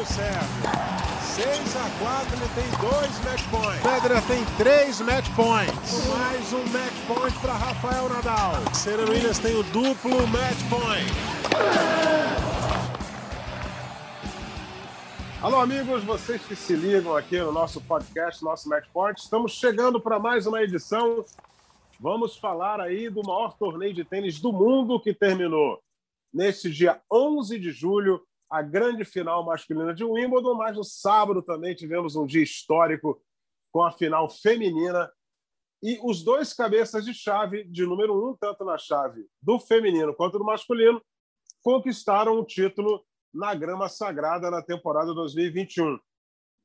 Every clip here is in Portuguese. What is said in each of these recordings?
o Sérgio. 6 a 4 ele tem dois match points. Federer tem três match points. Mais um match point para Rafael Nadal. Serena Williams tem o duplo match point. Alô, amigos, vocês que se ligam aqui no nosso podcast, nosso Match Point. Estamos chegando para mais uma edição. Vamos falar aí do maior torneio de tênis do mundo que terminou nesse dia 11 de julho a grande final masculina de Wimbledon, mas no sábado também tivemos um dia histórico com a final feminina e os dois cabeças de chave de número um, tanto na chave do feminino quanto do masculino, conquistaram o título na grama sagrada na temporada 2021.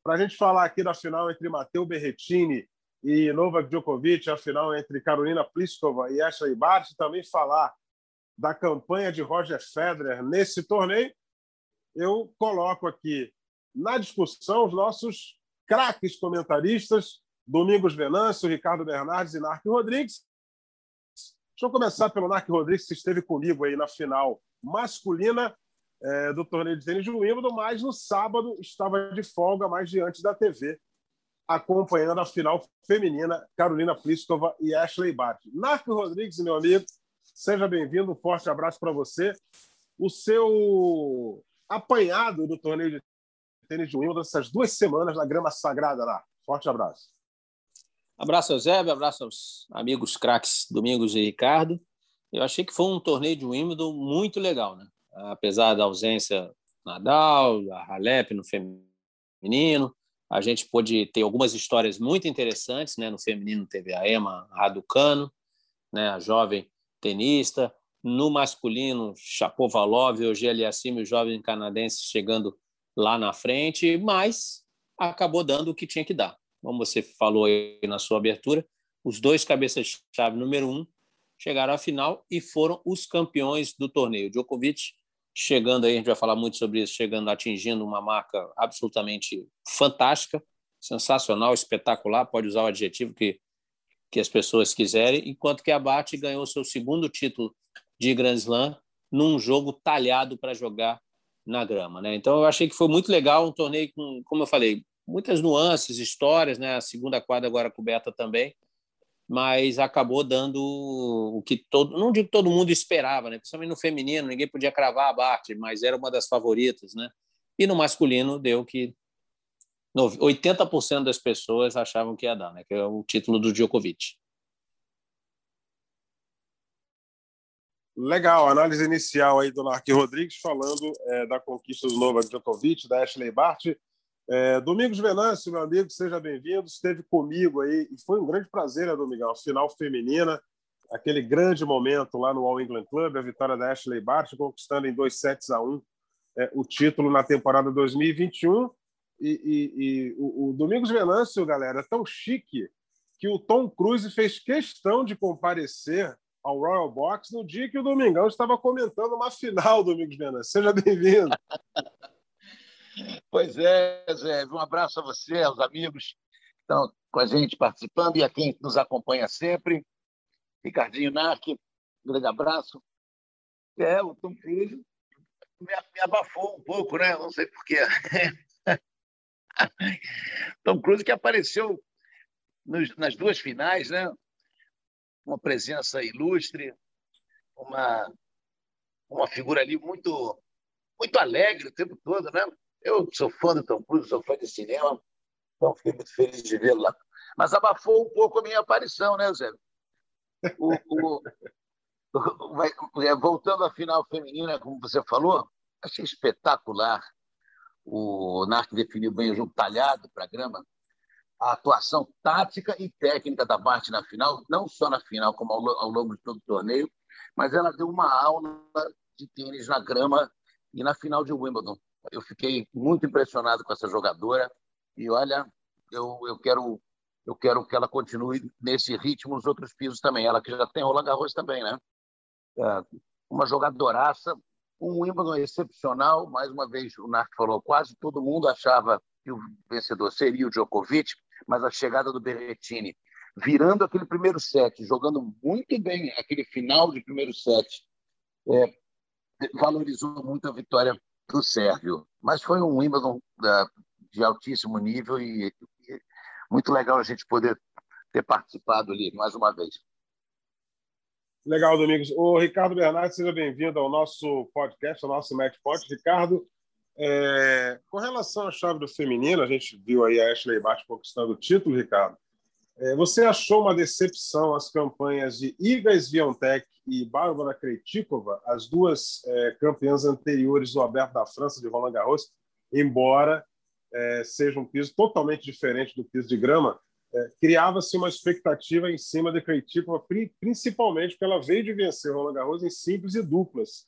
Para a gente falar aqui da final entre Matteo Berrettini e Novak Djokovic, a final entre Carolina Pliskova e Ashley Barty, também falar da campanha de Roger Federer nesse torneio, eu coloco aqui na discussão os nossos craques comentaristas, Domingos Venâncio, Ricardo Bernardes e Narc Rodrigues. Deixa eu começar pelo Narc Rodrigues, que esteve comigo aí na final masculina é, do torneio de tênis de Wimbledon, mas no sábado estava de folga, mais diante da TV, acompanhando a final feminina, Carolina Pliskova e Ashley Barty. Narco Rodrigues, meu amigo, seja bem-vindo, um forte abraço para você. O seu apanhado do torneio de tênis de Wimbledon essas duas semanas na grama sagrada lá. Forte abraço. Abraço, Eusébio, abraço aos amigos craques Domingos e Ricardo. Eu achei que foi um torneio de Wimbledon muito legal, né? Apesar da ausência Nadal, da Halep no feminino, a gente pôde ter algumas histórias muito interessantes, né? No feminino teve a Emma Raducano, né? A jovem tenista, no masculino, Chapovalov, Eugênio Aliassime, o jovem canadense chegando lá na frente, mas acabou dando o que tinha que dar. Como você falou aí na sua abertura, os dois cabeças-chave número um chegaram à final e foram os campeões do torneio. Djokovic chegando aí, a gente vai falar muito sobre isso, chegando, atingindo uma marca absolutamente fantástica, sensacional, espetacular, pode usar o adjetivo que, que as pessoas quiserem, enquanto que a Bate ganhou seu segundo título de Grand Slam num jogo talhado para jogar na grama, né? Então eu achei que foi muito legal um torneio com, como eu falei, muitas nuances, histórias, né? A segunda quadra agora coberta também, mas acabou dando o que todo, não digo todo mundo esperava, né? Principalmente no feminino, ninguém podia cravar a Bart, mas era uma das favoritas, né? E no masculino deu que 80% das pessoas achavam que ia dar, né? Que é o título do Djokovic. Legal, análise inicial aí do Narque Rodrigues falando é, da conquista do Novak Djokovic, da Ashley Bart. É, Domingos Venâncio, meu amigo, seja bem-vindo. Esteve comigo aí e foi um grande prazer, né, Domingão? Final feminina, aquele grande momento lá no All England Club, a vitória da Ashley Bart, conquistando em dois sets a um é, o título na temporada 2021. E, e, e o, o Domingos Venâncio, galera, é tão chique que o Tom Cruise fez questão de comparecer ao Royal Box no dia que o Domingão estava comentando uma final, Domingos Venâncio. Seja bem-vindo. Pois é, Zé. Um abraço a você, aos amigos que estão com a gente participando e a quem nos acompanha sempre. Ricardinho Narc, um grande abraço. É, o Tom Cruise me, me abafou um pouco, né? Não sei porquê. Tom Cruise que apareceu nos, nas duas finais, né? Uma presença ilustre, uma, uma figura ali muito, muito alegre o tempo todo, né? Eu sou fã do Tom Cruise, sou fã de cinema, então fiquei muito feliz de vê-lo lá. Mas abafou um pouco a minha aparição, né, Zé? O, o, o, é, voltando à final feminina, como você falou, achei espetacular. O Narc definiu bem o jogo talhado para a grama a atuação tática e técnica da Bart na final, não só na final, como ao, ao longo de todo o torneio, mas ela deu uma aula de tênis na grama e na final de Wimbledon. Eu fiquei muito impressionado com essa jogadora e olha, eu, eu quero eu quero que ela continue nesse ritmo nos outros pisos também. Ela que já tem Roland Garros também, né? É uma jogadoraça, um Wimbledon excepcional. Mais uma vez, o Narc falou, quase todo mundo achava que o vencedor seria o Djokovic mas a chegada do Berrettini, virando aquele primeiro set, jogando muito bem aquele final de primeiro set, é, valorizou muito a vitória do Sérvio. Mas foi um Wimbledon de altíssimo nível e, e muito legal a gente poder ter participado ali mais uma vez. Legal, Domingos. O Ricardo Bernardes, seja bem-vindo ao nosso podcast, ao nosso Match Point. Ricardo, é, com relação à chave do feminino, a gente viu aí a Ashley Bart conquistando o título, Ricardo. É, você achou uma decepção as campanhas de Iga Swiatek e Bárbara Krejcikova, as duas é, campeãs anteriores do Aberto da França de Roland Garros, embora é, seja um piso totalmente diferente do piso de grama, é, criava-se uma expectativa em cima de Krejcikova, principalmente porque ela veio de vencer Roland Garros em simples e duplas.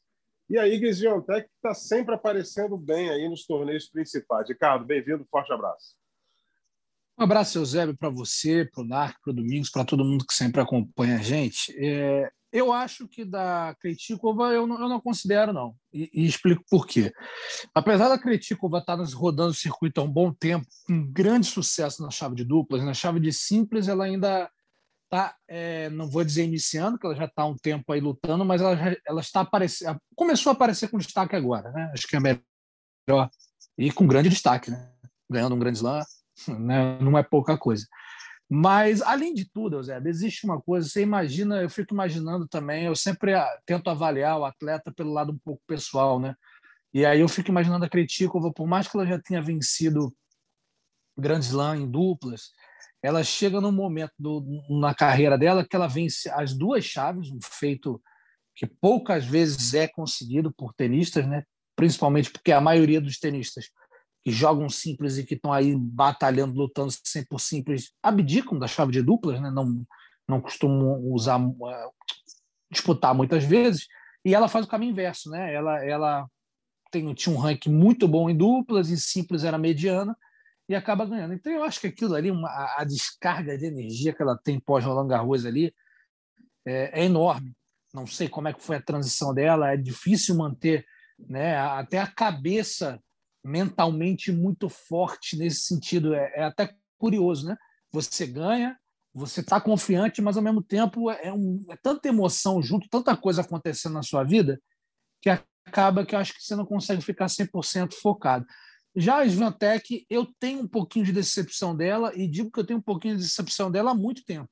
E a Iga Swiatek está sempre aparecendo bem aí nos torneios principais. Ricardo, bem-vindo, forte abraço. Um abraço, Eusébio, para você, para o Narco, para o Domingos, para todo mundo que sempre acompanha a gente. É, eu acho que da Kretikova eu não, eu não considero, não. E, e, explico por quê. Apesar da Kretikova estar tá nos rodando o circuito há um bom tempo, com grande sucesso na chave de duplas, na chave de simples ela ainda está, é, não vou dizer iniciando, que ela já está há um tempo aí lutando, mas ela, ela está aparecendo, começou a aparecer com destaque agora, né? Acho que é melhor. E com grande destaque, né? Ganhando um grande slam, né? não é pouca coisa. Mas, além de tudo, Eusébio, existe uma coisa, você imagina, eu fico imaginando também, eu sempre ah, tento avaliar o atleta pelo lado um pouco pessoal, né? E aí eu fico imaginando a Kretikova, por mais que ela já tenha vencido Grand Slam em duplas, ela chega num momento do, na carreira dela que ela vence as duas chaves, um feito que poucas vezes é conseguido por tenistas, né? principalmente porque a maioria dos tenistas que jogam simples e que estão aí batalhando, lutando sempre por simples, abdicam da chave de duplas, né? não, não costumam usar, uh, disputar muitas vezes, e ela faz o caminho inverso. Né? Ela, ela tem, tinha um ranking muito bom em duplas, em simples era mediana, e acaba ganhando. Então eu acho que aquilo ali, uma, a descarga de energia que ela tem pós Roland Garros ali é, é, enorme. Não sei como é que foi a transição dela, é difícil manter né, até a cabeça mentalmente muito forte nesse sentido. É, é até curioso, né? Você ganha, você está confiante, mas ao mesmo tempo é, um, é tanta emoção junto, tanta coisa acontecendo na sua vida, que acaba que eu acho que você não consegue ficar 100% focado. Já a Svantec, eu tenho um pouquinho de decepção dela e digo que eu tenho um pouquinho de decepção dela há muito tempo.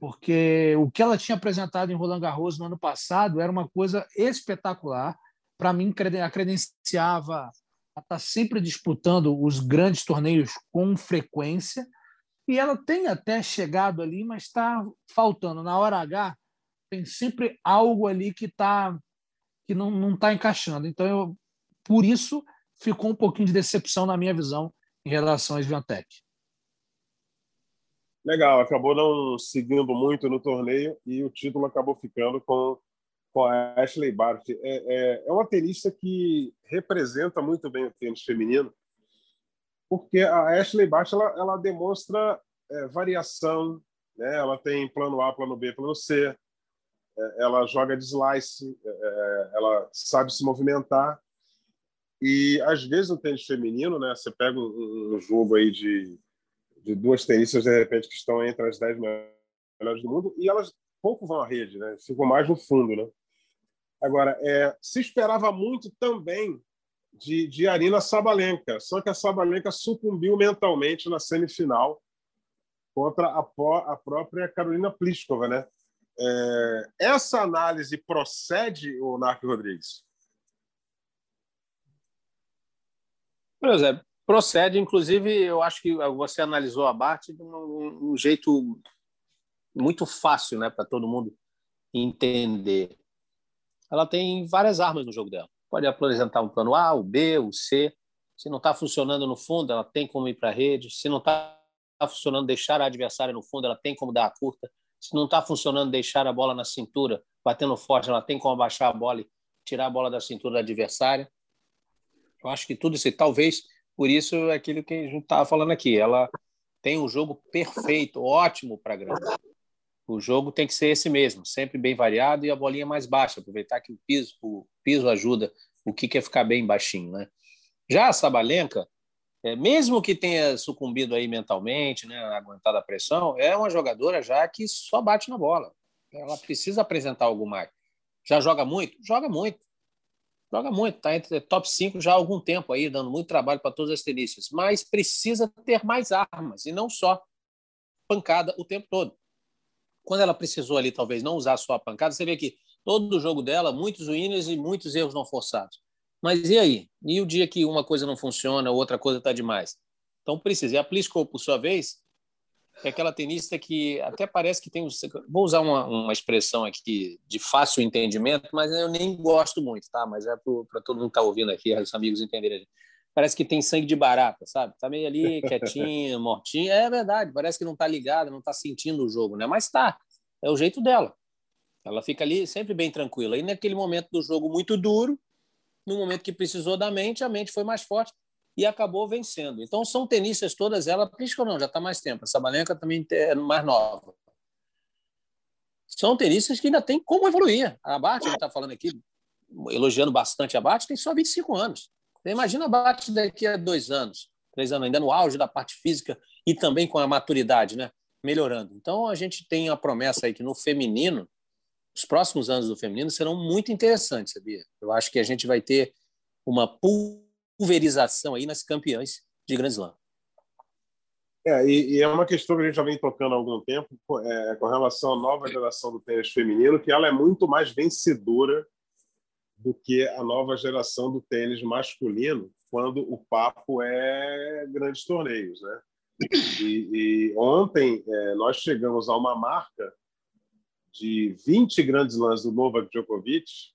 Porque o que ela tinha apresentado em Roland Garros no ano passado era uma coisa espetacular. Para mim, a credenciava ela está sempre disputando os grandes torneios com frequência e ela tem até chegado ali, mas está faltando. Na hora H, tem sempre algo ali que, tá, que não está encaixando. Então, eu, por isso, ficou um pouquinho de decepção na minha visão em relação à Sviantec. Legal, acabou não seguindo muito no torneio e o título acabou ficando com com a Ashley Bart. É, é, é uma tenista que representa muito bem o tênis feminino, porque a Ashley Bart ela, ela demonstra é, variação, né? ela tem plano A, plano B, plano C, é, ela joga de slice, é, é, ela sabe se movimentar. E às vezes no tênis feminino, né, você pega um, um jogo aí de, de duas tenistas de repente que estão entre as dez melhores do mundo e elas pouco vão à rede, né? Ficam mais no fundo, né? Agora, é, se esperava muito também de, de Arina Sabalenka, só que a Sabalenka sucumbiu mentalmente na semifinal contra a, a própria Carolina Pliskova, né? É, essa análise procede, o Narco Rodrigues? Por exemplo, procede. Inclusive, eu acho que você analisou a Bart de um, um jeito muito fácil, né, para todo mundo entender ela tem várias armas no jogo dela. Pode apresentar um plano A, o B, o C. Se não está funcionando no fundo, ela tem como ir para a rede. Se não está funcionando deixar a adversária no fundo, ela tem como dar a curta. Se não está funcionando deixar a bola na cintura, batendo forte, ela tem como abaixar a bola e tirar a bola da cintura do adversário. Eu acho que tudo isso, talvez por isso é aquilo que a gente estava falando aqui. Ela tem um jogo perfeito, ótimo para grande o jogo tem que ser esse mesmo, sempre bem variado e a bolinha mais baixa, aproveitar que o piso, o piso ajuda o que quer ficar bem baixinho, né? Já a Sabalenka, é, mesmo que tenha sucumbido aí mentalmente, né, aguentado a pressão, é uma jogadora já que só bate na bola. Ela precisa apresentar algo mais. Já joga muito? Joga muito. Joga muito, está entre top 5 já há algum tempo aí, dando muito trabalho para todas as tenistas, mas precisa ter mais armas e não só pancada o tempo todo. Quando ela precisou ali, talvez, não usar só a pancada, você vê que todo o jogo dela, muitos winners e muitos erros não forçados. Mas e aí? E o dia que uma coisa não funciona, outra coisa está demais? Então precisa. E a Pliskova, por sua vez, é aquela tenista que até parece que tem. Vou usar uma, uma expressão aqui de fácil entendimento, mas eu nem gosto muito, tá? Mas é para todo mundo que está ouvindo aqui, os amigos entenderem. Parece que tem sangue de barata, sabe? Tá meio ali, quietinha, mortinha. É verdade, parece que não está ligada, não está sentindo o jogo, né? Mas tá, é o jeito dela. Ela fica ali sempre bem tranquila. E naquele momento do jogo muito duro, no momento que precisou da mente, a mente foi mais forte e acabou vencendo. Então, são tenistas todas elas, Pliskova não, já está mais tempo, a Sabalenka também é mais nova. São tenistas que ainda tem como evoluir. A gente está falando aqui, elogiando bastante a Bart, tem só 25 anos. Imagina a Bart daqui a dois anos, três anos, ainda no auge da parte física e também com a maturidade, né? melhorando. Então, a gente tem a promessa aí que no feminino, os próximos anos do feminino serão muito interessantes, sabia? Eu acho que a gente vai ter uma pulverização aí nas campeãs de Grand Slam. É, e, e, é uma questão que a gente já vem tocando há algum tempo é, com relação à nova geração do tênis feminino, que ela é muito mais vencedora do que a nova geração do tênis masculino, quando o papo é grandes torneios, né? E, e ontem é, nós chegamos a uma marca de 20 grandes lãs do Novak Djokovic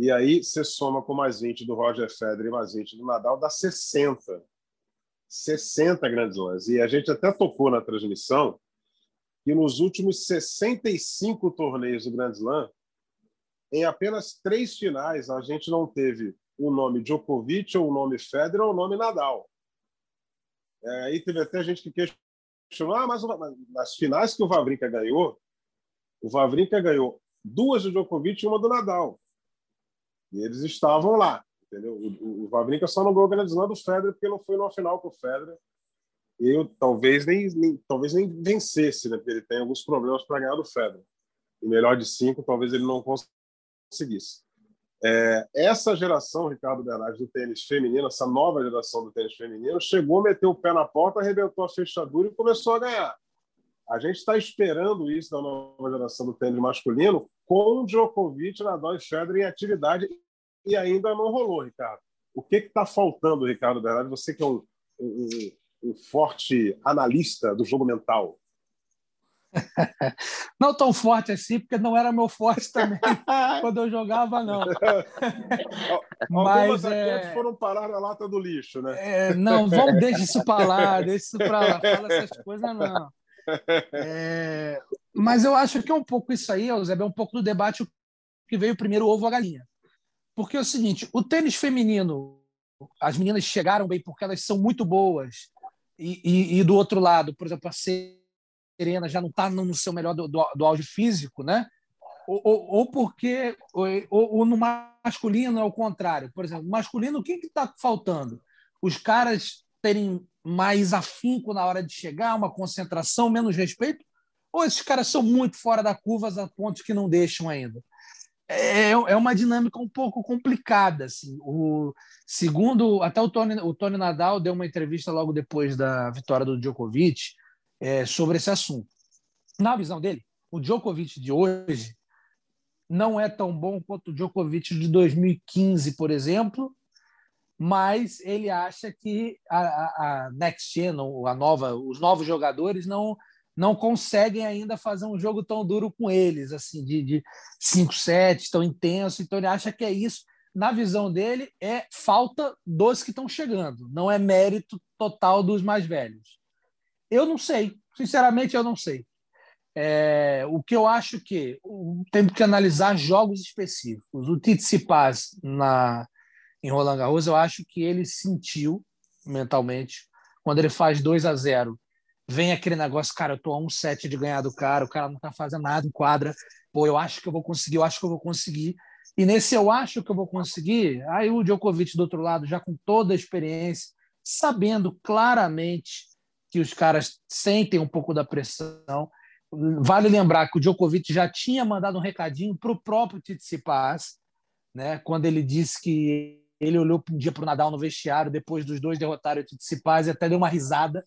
e aí você soma com mais 20 do Roger Federer e mais 20 do Nadal, dá 60. 60 grandes lãs. E a gente até tocou na transmissão que nos últimos 65 torneios do Grand Slam, em apenas três finais, a gente não teve o nome Djokovic, ou o nome Federer, ou o nome Nadal. É, aí teve até gente que questionou, ah, mas nas finais que o Vavrinka ganhou, o Vavrinka ganhou duas do Djokovic e uma do Nadal. E eles estavam lá, entendeu? O, o só não ganhou o Grand Slam do Federer porque não foi numa final com o Federer. E eu talvez nem, nem, talvez nem vencesse, né? Porque ele tem alguns problemas para ganhar do Federer. E melhor de cinco, talvez ele não conseguisse. É, essa geração, Ricardo Bernardes, do tênis feminino, essa nova geração do tênis feminino, chegou, meteu o pé na porta, arrebentou a fechadura e começou a ganhar. A gente está esperando isso da nova geração do tênis masculino com Djokovic, Nadal e Federer em atividade e ainda não rolou, Ricardo. O que está faltando, Ricardo Bernardo? Você que é um, um, um forte analista do jogo mental. Não tão forte assim, porque não era meu forte também quando eu jogava, não. Mas é... foram parar na lata do lixo, né? É, não, vamos deixar isso para lá, deixa isso para lá, fala essas coisas não. É, mas eu acho que é um pouco isso aí, Eusébio, é um pouco do debate que veio primeiro o ovo a galinha. Porque é o seguinte, o tênis feminino, as meninas chegaram bem porque elas são muito boas, e, e, e do outro lado, por exemplo, a Serena já não está no seu melhor do, do, do, auge físico, né? Ou, ou, ou porque ou, ou, no masculino é o contrário. Por exemplo, no masculino, o que está faltando? Os caras terem mais afinco na hora de chegar, uma concentração, menos respeito? Ou esses caras são muito fora da curva a pontos que não deixam ainda? É, é uma dinâmica um pouco complicada. Assim. O, segundo, até o Tony, o Tony Nadal deu uma entrevista logo depois da vitória do Djokovic é, sobre esse assunto. Na visão dele, o Djokovic de hoje não é tão bom quanto o Djokovic de 2015, por exemplo, mas ele acha que a, a, a next gen, a nova, os novos jogadores não não conseguem ainda fazer um jogo tão duro com eles, assim, de, de 5 sets, tão intenso. Então ele acha que é isso. Na visão dele, é falta dos que estão chegando, não é mérito total dos mais velhos. Eu não sei, sinceramente, eu não sei. É, o que eu acho que temos que analisar jogos específicos. O Tsitsipas na em Roland Garros, eu acho que ele sentiu mentalmente quando ele faz 2 a 0 vem aquele negócio, cara, eu tô a um set de ganhar do cara, o cara não tá fazendo nada em quadra, pô, eu acho que eu vou conseguir, eu acho que eu vou conseguir. E nesse eu acho que eu vou conseguir, aí o Djokovic do outro lado, já com toda a experiência, sabendo claramente que os caras sentem um pouco da pressão. Vale lembrar que o Djokovic já tinha mandado um recadinho para o próprio Tsitsipas, né? quando ele disse que ele olhou um dia para o Nadal no vestiário depois dos dois derrotarem o Tsitsipas e até deu uma risada.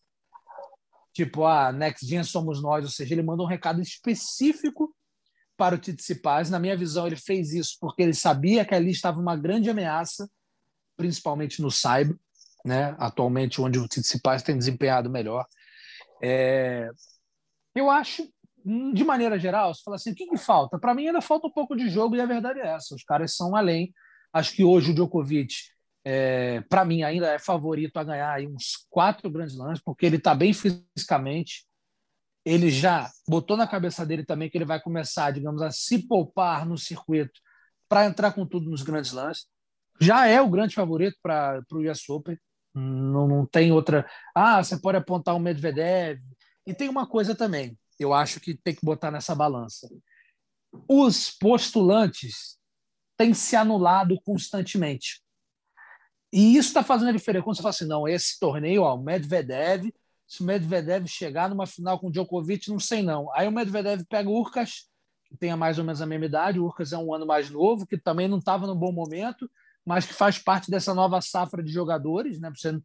Tipo, ah, next gen somos nós. Ou seja, ele mandou um recado específico para o Tsitsipas. Na minha visão, ele fez isso porque ele sabia que ali estava uma grande ameaça, principalmente no Saibro, né? atualmente onde o Tsitsipas tem desempenhado melhor. É... Eu acho, de maneira geral, se fala assim, o que, que falta? Para mim ainda falta um pouco de jogo e a verdade é essa. Os caras são além Acho que hoje o Djokovic, é, para mim, ainda é favorito a ganhar uns quatro grandes lances, porque ele está bem fisicamente. Ele já botou na cabeça dele também que ele vai começar, digamos, a se poupar no circuito para entrar com tudo nos grandes lances. Já é o grande favorito para o US Open. Não, não tem outra. Ah, você pode apontar o Medvedev. E tem uma coisa também, eu acho que tem que botar nessa balança. Os postulantes tem se anulado constantemente. E isso está fazendo a diferença. Quando você fala assim, não, esse torneio, ó, o Medvedev, se o Medvedev chegar numa final com o Djokovic, não sei não. Aí o Medvedev pega o Urcas, que tem mais ou menos a mesma idade, o Urcas é um ano mais novo, que também não estava no bom momento, mas que faz parte dessa nova safra de jogadores, né? Você,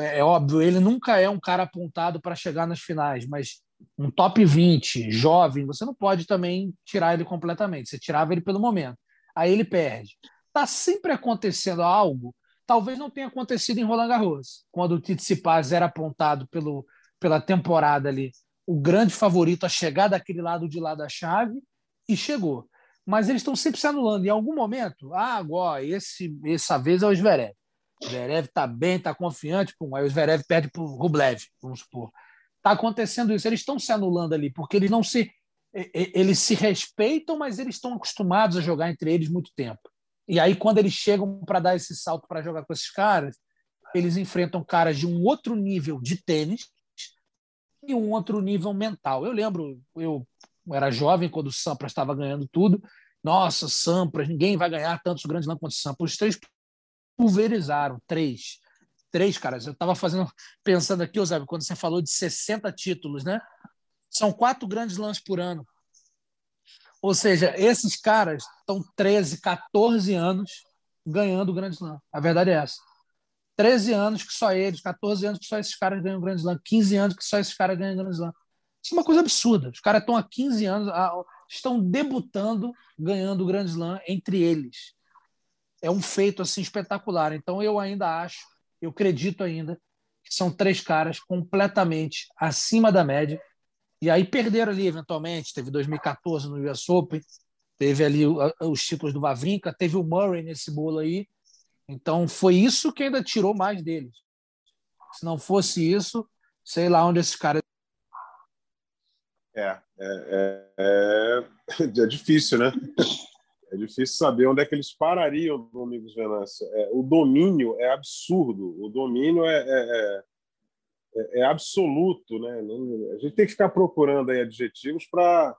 é óbvio, ele nunca é um cara apontado para chegar nas finais, mas um top 20, jovem, você não pode também tirar ele completamente. Você tirava ele pelo momento aí ele perde. Está sempre acontecendo algo, talvez não tenha acontecido em Roland Garros, quando o Tsitsipas era apontado pelo, pela temporada ali, o grande favorito a chegar daquele lado de lá da chave, e chegou. Mas eles estão sempre se anulando. Em algum momento, ah, agora, esse, essa vez é o Zverev. O Zverev está bem, está confiante, pum, aí o Zverev perde para o Rublev, vamos supor. Está acontecendo isso, eles estão se anulando ali, porque eles não se eles se respeitam, mas eles estão acostumados a jogar entre eles muito tempo. E aí, quando eles chegam para dar esse salto para jogar com esses caras, eles enfrentam caras de um outro nível de tênis e um outro nível mental. Eu lembro, eu era jovem quando o Sampras estava ganhando tudo. Nossa, Sampras, ninguém vai ganhar tantos grandes lãs quanto o Sampras. Os três pulverizaram, três. Três, caras. Eu estava fazendo, pensando aqui, Zé, quando você falou de 60 títulos, né? São quatro grandes lãs por ano. Ou seja, esses caras estão 13, 14 anos ganhando o Grande Slam. A verdade é essa. 13 anos que só eles, 14 anos que só esses caras ganham o Grande Slam, 15 anos que só esses caras ganham o Grande Slam. Isso é uma coisa absurda. Os caras estão há 15 anos, estão debutando ganhando o Grande Slam entre eles. É um feito assim espetacular. Então eu ainda acho, eu acredito ainda que são três caras completamente acima da média e aí perderam ali, eventualmente. Teve 2014 no US Open, teve ali os títulos do Vavrinka, teve o Murray nesse bolo aí. Então foi isso que ainda tirou mais deles. Se não fosse isso, sei lá onde esses caras. É, é, é, é difícil, né? É difícil saber onde é que eles parariam, Domingos Venâncio. É, o domínio é absurdo. O domínio é, é, é absoluto, né? A gente tem que ficar procurando aí adjetivos para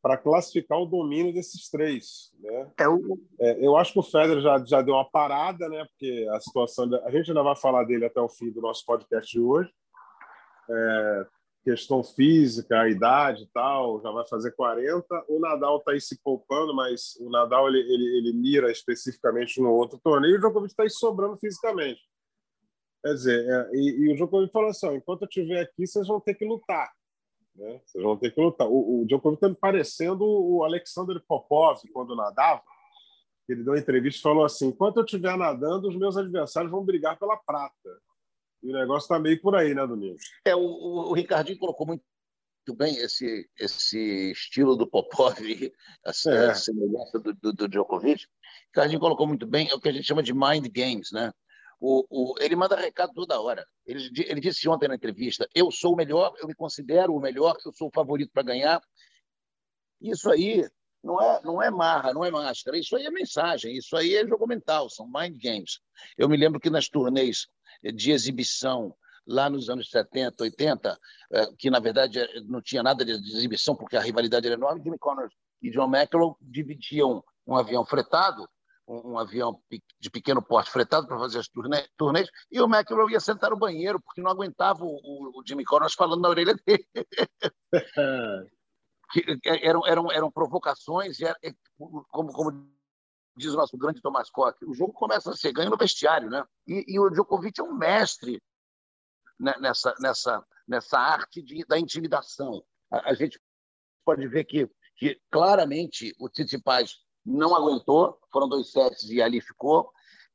para classificar o domínio desses três, né? É o... é, eu acho que o Federer já, já deu uma parada, né? Porque a situação a gente ainda vai falar dele até o fim do nosso podcast de hoje. É, questão física, a idade e tal, já vai fazer 40. O Nadal está aí se poupando, mas o Nadal ele, ele, ele mira especificamente no outro torneio. E o Djokovic está aí sobrando fisicamente. Quer dizer, é, e, e, o Djokovic falou assim: ó, enquanto eu estiver aqui, vocês vão ter que lutar. Né? Vocês vão ter que lutar. O, o Djokovic está me parecendo o Alexander Popov, quando nadava. Ele deu uma entrevista e falou assim: enquanto eu estiver nadando, os meus adversários vão brigar pela prata. E o negócio está meio por aí, né, Domingos? É, o, o, o Ricardinho colocou muito bem esse, esse estilo do Popov, essa é. semelhança do, do, do Djokovic. O Ricardinho colocou muito bem é o que a gente chama de mind games, né? O, o, ele manda recado toda hora. Ele, ele disse ontem na entrevista: eu sou o melhor, eu me considero o melhor, eu sou o favorito para ganhar. Isso aí não é, não é marra, não é máscara. Isso aí é mensagem, isso aí é jogo mental, são mind games. Eu me lembro que nas turnês de exibição lá nos anos 70, 80, eh, que na verdade eh, não tinha nada de exibição porque a rivalidade era enorme, Jimmy Connors e John McEnroe dividiam um avião fretado um, um, avião de pequeno porte fretado para fazer as turnês, e o McEnroe ia sentar no banheiro, porque não aguentava o, o, Jimmy Connors falando na orelha dele. que, eram, eram, eram provocações, era, como, como diz o nosso grande Thomas Koch, o jogo começa a ser ganho no vestiário, né? E, e o Djokovic é um mestre nessa, nessa, nessa arte de, da intimidação. A, a, gente pode ver que, que claramente o Tsitsipas não aguentou, foram dois sets e ali ficou.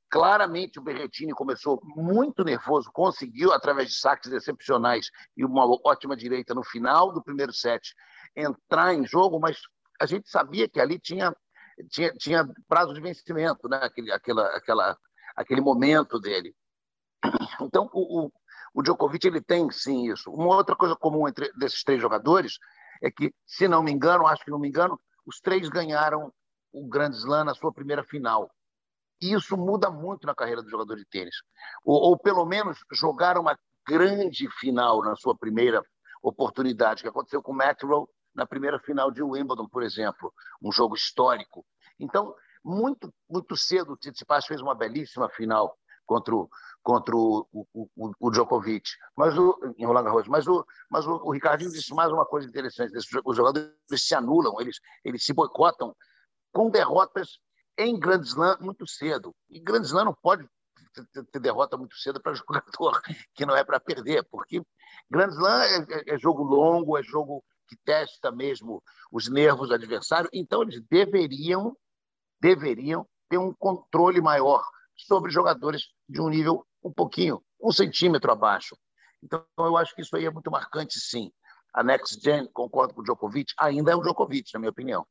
Claramente o Berretini começou muito nervoso, conseguiu, através de saques excepcionais e uma ótima direita no final do primeiro set, entrar em jogo, mas a gente sabia que ali tinha, tinha, tinha prazo de vencimento, né? aquele, aquela, aquela, aquele momento dele. Então, o, o, o Djokovic ele tem sim isso. Uma outra coisa comum entre desses três jogadores é que, se não me engano, acho que não me engano, os três ganharam o Grand Slam na sua primeira final. E isso muda muito na carreira do jogador de tênis. Ou, ou, pelo menos jogar uma grande final na sua primeira oportunidade, que aconteceu com o McEnroe na primeira final de Wimbledon, por exemplo, um jogo histórico. Então, muito muito cedo, o Tsitsipas fez uma belíssima final contra o, contra o, o, o, o Djokovic, mas o, em Roland Garros. Mas, o, mas o, o Ricardinho disse mais uma coisa interessante: os jogadores se anulam, eles, eles se boicotam com derrotas em Grand Slam muito cedo. E Grand Slam não pode ter derrota muito cedo para jogador que não é para perder, porque Grand Slam é, é, é, jogo longo, é jogo que testa mesmo os nervos do adversário, então eles deveriam deveriam ter um controle maior sobre jogadores de um nível um pouquinho, um centímetro abaixo. Então eu acho que isso aí é muito marcante, sim. A Next Gen, concordo com o Djokovic, ainda é o Djokovic, na minha opinião.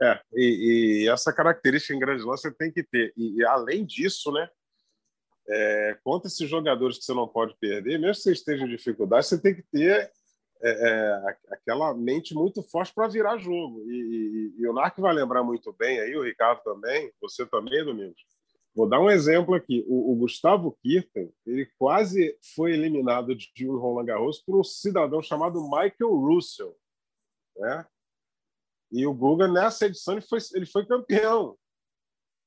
É, e, e, essa característica em grande lance você tem que ter. E, e além disso, né, é, contra esses jogadores que você não pode perder, mesmo que você esteja em dificuldade, você tem que ter é, é, aquela mente muito forte para virar jogo. E, e, o Narc vai lembrar muito bem aí, o Ricardo também, você também, Domingos. Vou dar um exemplo aqui. O, o Gustavo Kirten, ele quase foi eliminado de um Roland Garros por um cidadão chamado Michael Russell. Né? E o Guga, nessa edição, ele foi, ele foi campeão.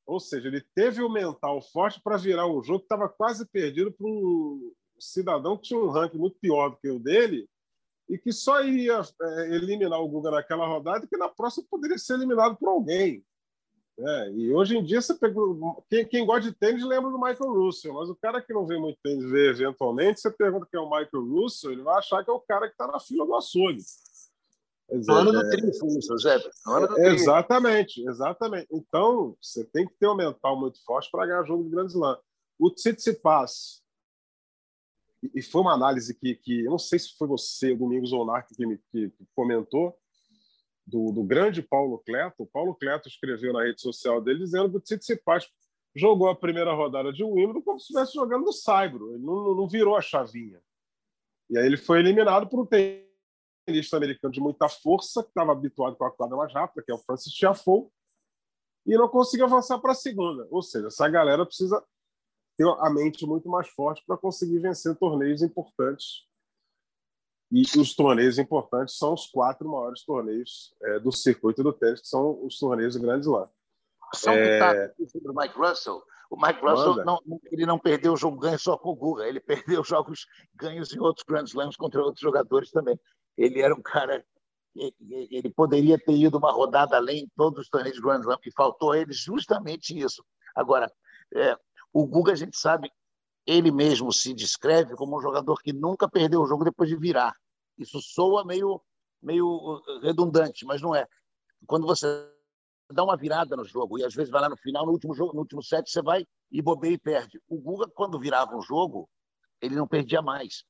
Ou seja, ele teve o mental forte para virar um jogo que estava quase perdido para um cidadão que tinha um ranking muito pior do que o dele e que só iria é, eliminar o Guga naquela rodada e que na próxima poderia ser eliminado por alguém. É, e hoje em dia, você pegou, quem, quem, gosta de tênis lembra do Michael Russell, mas o cara que não vê muito tênis vê eventualmente, você pergunta quem é o Michael Russell, ele vai achar que é o cara que está na fila do açougue. No ano do triunfo, isso, Zé. Exatamente, exatamente. Então, você tem que ter um mental muito forte para ganhar jogo de Grand Slam. O Tsitsipas, e foi uma análise que, que eu não sei se foi você, Domingos ou que, me, que, que comentou, do, do, grande Paulo Cleto. O Paulo Cleto escreveu na rede social dele dizendo que o Tsitsipas jogou a primeira rodada de Wimbledon como se estivesse jogando no Saibro. Ele não, não virou a chavinha. E aí ele foi eliminado por um tempo tenista americano de muita força, que estava habituado com a quadra mais rápida, que é o Francis Tiafoe, e não conseguiu avançar para a segunda. Ou seja, essa galera precisa ter a mente muito mais forte para conseguir vencer torneios importantes. E os torneios importantes são os quatro maiores torneios é, do circuito do tênis, que são os torneios grandes lá. Um é... sobre o Mike Russell. O Mike Russell não, ele não perdeu o jogo ganho só com o Guga, ele perdeu jogos ganhos em outros Grand Slams contra outros jogadores também ele era um cara ele poderia ter ido uma rodada além em todos os torneios de Grand Slam e faltou a ele justamente isso. Agora, é, o Guga, a gente sabe, ele mesmo se descreve como um jogador que nunca perdeu o jogo depois de virar. Isso soa meio, meio uh, redundante, mas não é. Quando você dá uma virada no jogo e às vezes vai lá no final, no último jogo, no último set, você vai e bobeia e perde. O Guga, quando virava um jogo, ele não perdia mais.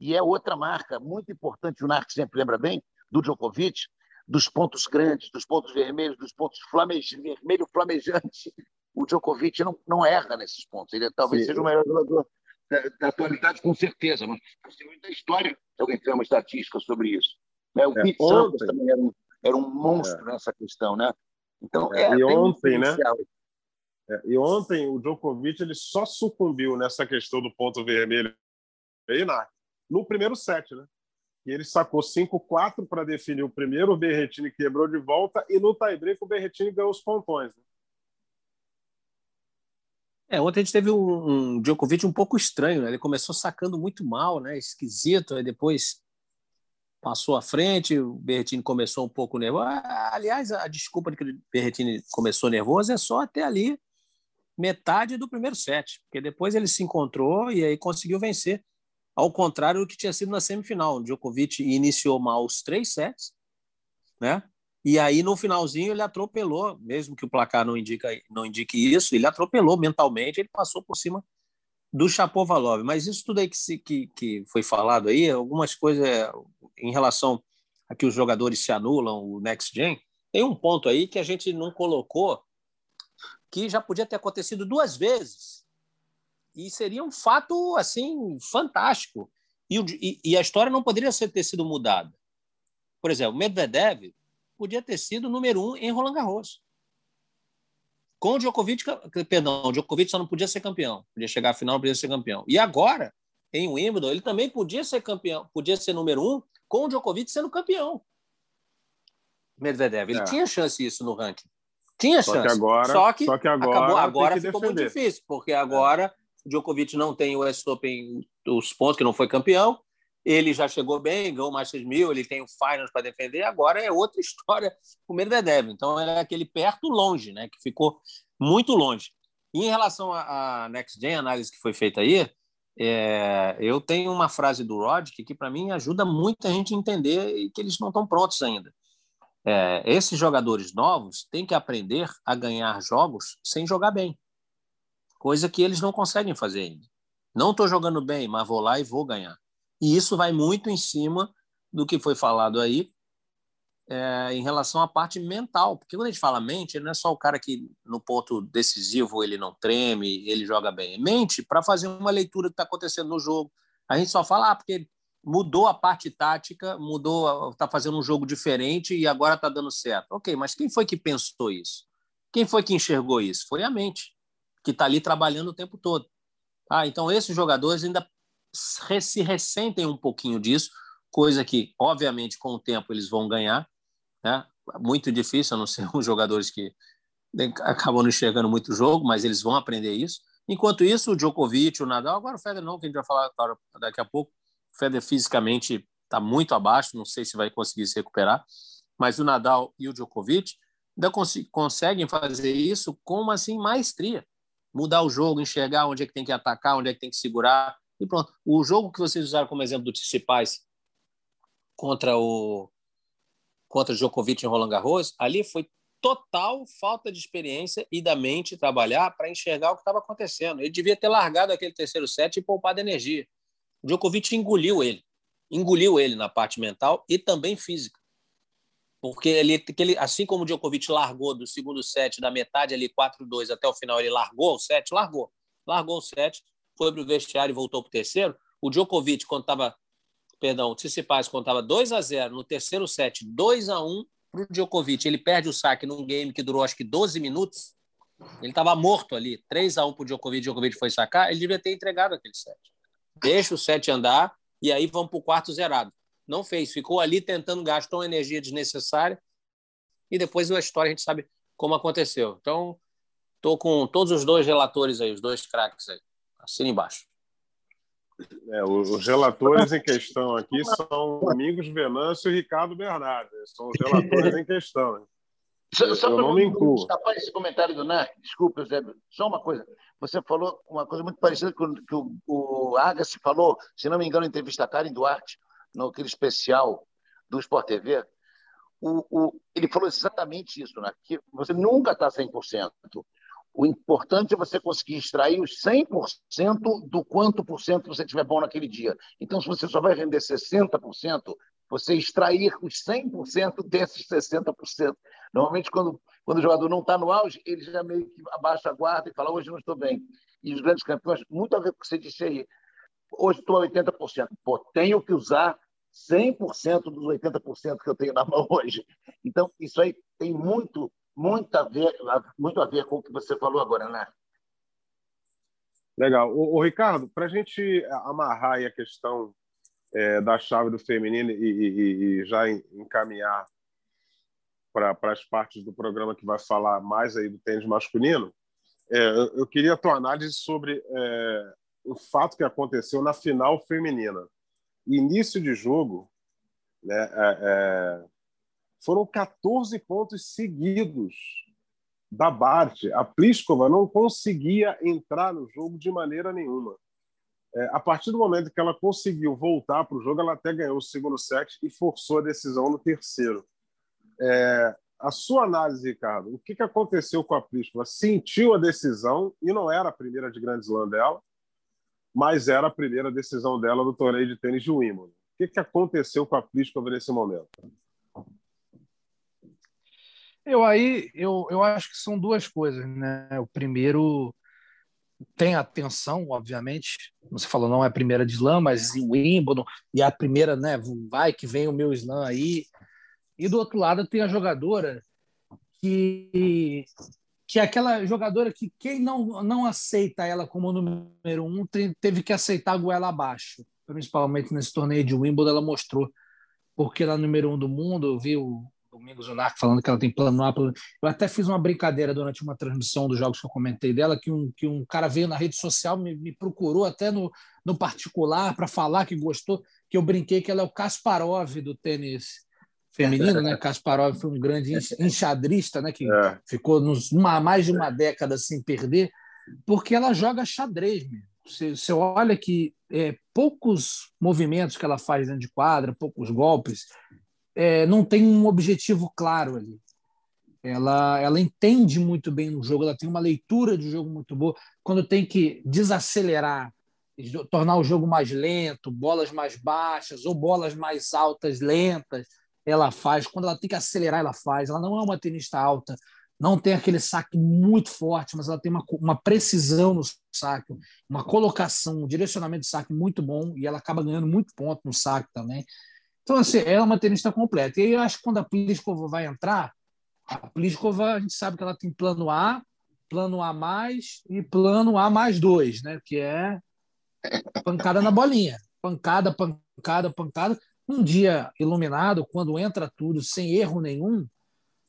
E é outra marca muito importante, o Narc sempre lembra bem, do Djokovic, dos pontos grandes, dos pontos vermelhos, dos pontos flame... vermelho flamejante. O Djokovic não, não erra nesses pontos. Ele talvez Sim. seja o melhor jogador da, da, atualidade, com certeza, mas possivelmente da história, se alguém tem uma estatística sobre isso. Né? O é, Pete Sampras também era um, era um monstro é. nessa questão. Né? Então, é, é e ontem, um né? É, e ontem o Djokovic ele só sucumbiu nessa questão do ponto vermelho aí, Narc, no primeiro set, né? E ele sacou 5-4 para definir o primeiro, o Berretini quebrou de volta, e no tie-break o Berretini ganhou os pontões. Né? É, ontem a gente teve um, um Djokovic um pouco estranho, né? Ele começou sacando muito mal, né? Esquisito, aí depois passou à frente, o Berretini começou um pouco nervoso. Aliás, a desculpa de que o Berretini começou nervoso é só até ali metade do primeiro set, porque depois ele se encontrou e aí conseguiu vencer, ao contrário do que tinha sido na semifinal. O Djokovic iniciou mal os três sets, né? E aí no finalzinho ele atropelou, mesmo que o placar não indica não indique isso, ele atropelou mentalmente, ele passou por cima do Chapovalov. Mas isso tudo aí que, se, que, que foi falado aí, algumas coisas é, em relação a que os jogadores se anulam, o Next Gen, tem um ponto aí que a gente não colocou, que já podia ter acontecido duas vezes. E seria um fato assim fantástico. E, e, e a história não poderia ser, ter sido mudada. Por exemplo, Medvedev podia ter sido número um em Roland Garros. Com o Djokovic, perdão, o Djokovic só não podia ser campeão. Podia chegar à final, não podia ser campeão. E agora, em Wimbledon, ele também podia ser campeão, podia ser número um, com o Djokovic sendo campeão. Medvedev, ele é. tinha chance isso no ranking. Tinha só chance. Que agora, só que, só que agora, acabou, agora ficou defender. muito difícil, porque agora Djokovic não tem o US Open, os pontos, que não foi campeão, ele já chegou bem, ganhou o Masters 1000, ele tem o Finals para defender, agora é outra história o Medvedev. Então é aquele perto longe, né, que ficou muito longe. E em relação à Next Gen, análise que foi feita aí, é, eu tenho uma frase do Rod que, que para mim ajuda muito a gente a entender que eles não estão prontos ainda. É, esses jogadores novos têm que aprender a ganhar jogos sem jogar bem, coisa que eles não conseguem fazer ainda. Não estou jogando bem, mas vou lá e vou ganhar. E isso vai muito em cima do que foi falado aí é, em relação à parte mental. Porque quando a gente fala mente, não é só o cara que no ponto decisivo ele não treme, ele joga bem. É mente para fazer uma leitura do que está acontecendo no jogo. A gente só fala, ah, porque mudou a parte tática, mudou, está fazendo um jogo diferente e agora está dando certo. Ok, mas quem foi que pensou isso? Quem foi que enxergou isso? Foi a mente, que está ali trabalhando o tempo todo. Ah, então esses jogadores ainda se ressentem um pouquinho disso, coisa que, obviamente, com o tempo eles vão ganhar. Né? Muito difícil, a não ser os jogadores que acabam não enxergando muito o jogo, mas eles vão aprender isso. Enquanto isso, o Djokovic, o Nadal, agora o Federer não, que a gente vai falar daqui a pouco, o Federer fisicamente está muito abaixo, não sei se vai conseguir se recuperar, mas o Nadal e o Djokovic ainda cons conseguem fazer isso com assim maestria, mudar o jogo, enxergar onde é que tem que atacar, onde é que tem que segurar, e pronto. O jogo que vocês usaram como exemplo do Tsitsipas contra o contra o Djokovic em Roland Garros, ali foi total falta de experiência e da mente trabalhar para enxergar o que estava acontecendo. Ele devia ter largado aquele terceiro set e poupado energia. O Djokovic engoliu ele. Engoliu ele na parte mental e também física. Porque ele, ele assim como o Djokovic largou do segundo set, da metade ali 4-2 até o final, ele largou o set, largou. Largou o set, foi para o vestiário e voltou para o terceiro. O Djokovic, quando estava, perdão, o Tsitsipas, quando estava 2 a 0 no terceiro set, 2 a 1 para o Djokovic, ele perde o saque num game que durou acho que 12 minutos. Ele estava morto ali, 3 a 1 para o Djokovic, Djokovic foi sacar, ele devia ter entregado aquele set. Deixa o set andar e aí vamos para o quarto zerado. Não fez, ficou ali tentando, gastou energia desnecessária e depois a história a gente sabe como aconteceu. Então, estou com todos os dois relatores aí, os dois craques aí. Assina embaixo. É, os relatores em questão aqui são Domingos Venâncio e Ricardo Bernardo. São os relatores em questão. Só, só para não me incluo. esse comentário do NAC, desculpa, Zé, só uma coisa. Você falou uma coisa muito parecida com o que o, o Agassi falou, se não me engano, na entrevista a Karen Duarte, no aquele especial do Sport TV. O, o, ele falou exatamente isso, né? que você nunca está 100%. O importante é você conseguir extrair os 100% do quanto por cento você tiver bom naquele dia. Então, se você só vai render 60%, você extrair os 100% desses 60%. Normalmente, quando, quando o jogador não está no auge, ele já meio que abaixa a guarda e fala: hoje não estou bem. E os grandes campeões, muito a ver com o que você disse aí. Hoje estou a 80%. Pô, tenho que usar 100% dos 80% que eu tenho na mão hoje. Então, isso aí tem muito muito a ver, muito a ver com o que você falou agora, né? Legal. O, Ricardo, para a gente amarrar a questão é, da chave do feminino e, e, e já encaminhar para as partes do programa que vai falar mais aí do tênis masculino, é, eu queria a tua análise sobre é, o fato que aconteceu na final feminina. Início de jogo, Né? É, é, foram 14 pontos seguidos da Bart. A Pliskova não conseguia entrar no jogo de maneira nenhuma. É, a partir do momento que ela conseguiu voltar para o jogo, ela até ganhou o segundo set e forçou a decisão no terceiro. É, a sua análise, Ricardo, o que, que aconteceu com a Pliskova? Sentiu a decisão e não era a primeira de Grand Slam dela, mas era a primeira decisão dela do torneio de tênis de Wimbledon. O que, que aconteceu com a Pliskova nesse momento? Eu aí eu, eu acho que são duas coisas, né? O primeiro tem atenção, obviamente. Você falou não é a primeira de slam, mas em Wimbledon e a primeira, né? Vai que vem o meu slam aí. E do outro lado tem a jogadora que que é aquela jogadora que quem não, não aceita ela como número um teve que aceitar a goela abaixo. Principalmente nesse torneio de Wimbledon, ela mostrou porque ela é número um do mundo. Eu vi o Domingos Unac falando que ela tem plano A. Eu até fiz uma brincadeira durante uma transmissão dos jogos que eu comentei dela, que um, que um cara veio na rede social, me, me procurou até no, no particular para falar que gostou, que eu brinquei que ela é o Kasparov do tênis feminino, né? Kasparov foi um grande enxadrista, né? Que é. ficou nos, uma, mais de uma década sem perder, porque ela joga xadrez mesmo. Você, você olha que é, poucos movimentos que ela faz dentro de quadra, poucos golpes, é, não tem um objetivo claro ali. Ela, ela entende muito bem no jogo, ela tem uma leitura de jogo muito boa. Quando tem que desacelerar, tornar o jogo mais lento, bolas mais baixas ou bolas mais altas, lentas, ela faz. Quando ela tem que acelerar, ela faz. Ela não é uma tenista alta, não tem aquele saque muito forte, mas ela tem uma, uma precisão no saque, uma colocação, um direcionamento de saque muito bom e ela acaba ganhando muito ponto no saque também. Então, assim, ela é uma tenista completa. E aí eu acho que quando a Pliskova vai entrar, a Pliskova, a gente sabe que ela tem plano A, plano A mais e plano A mais dois, né? Que é pancada na bolinha. Pancada, pancada, pancada. Um dia iluminado, quando entra tudo sem erro nenhum,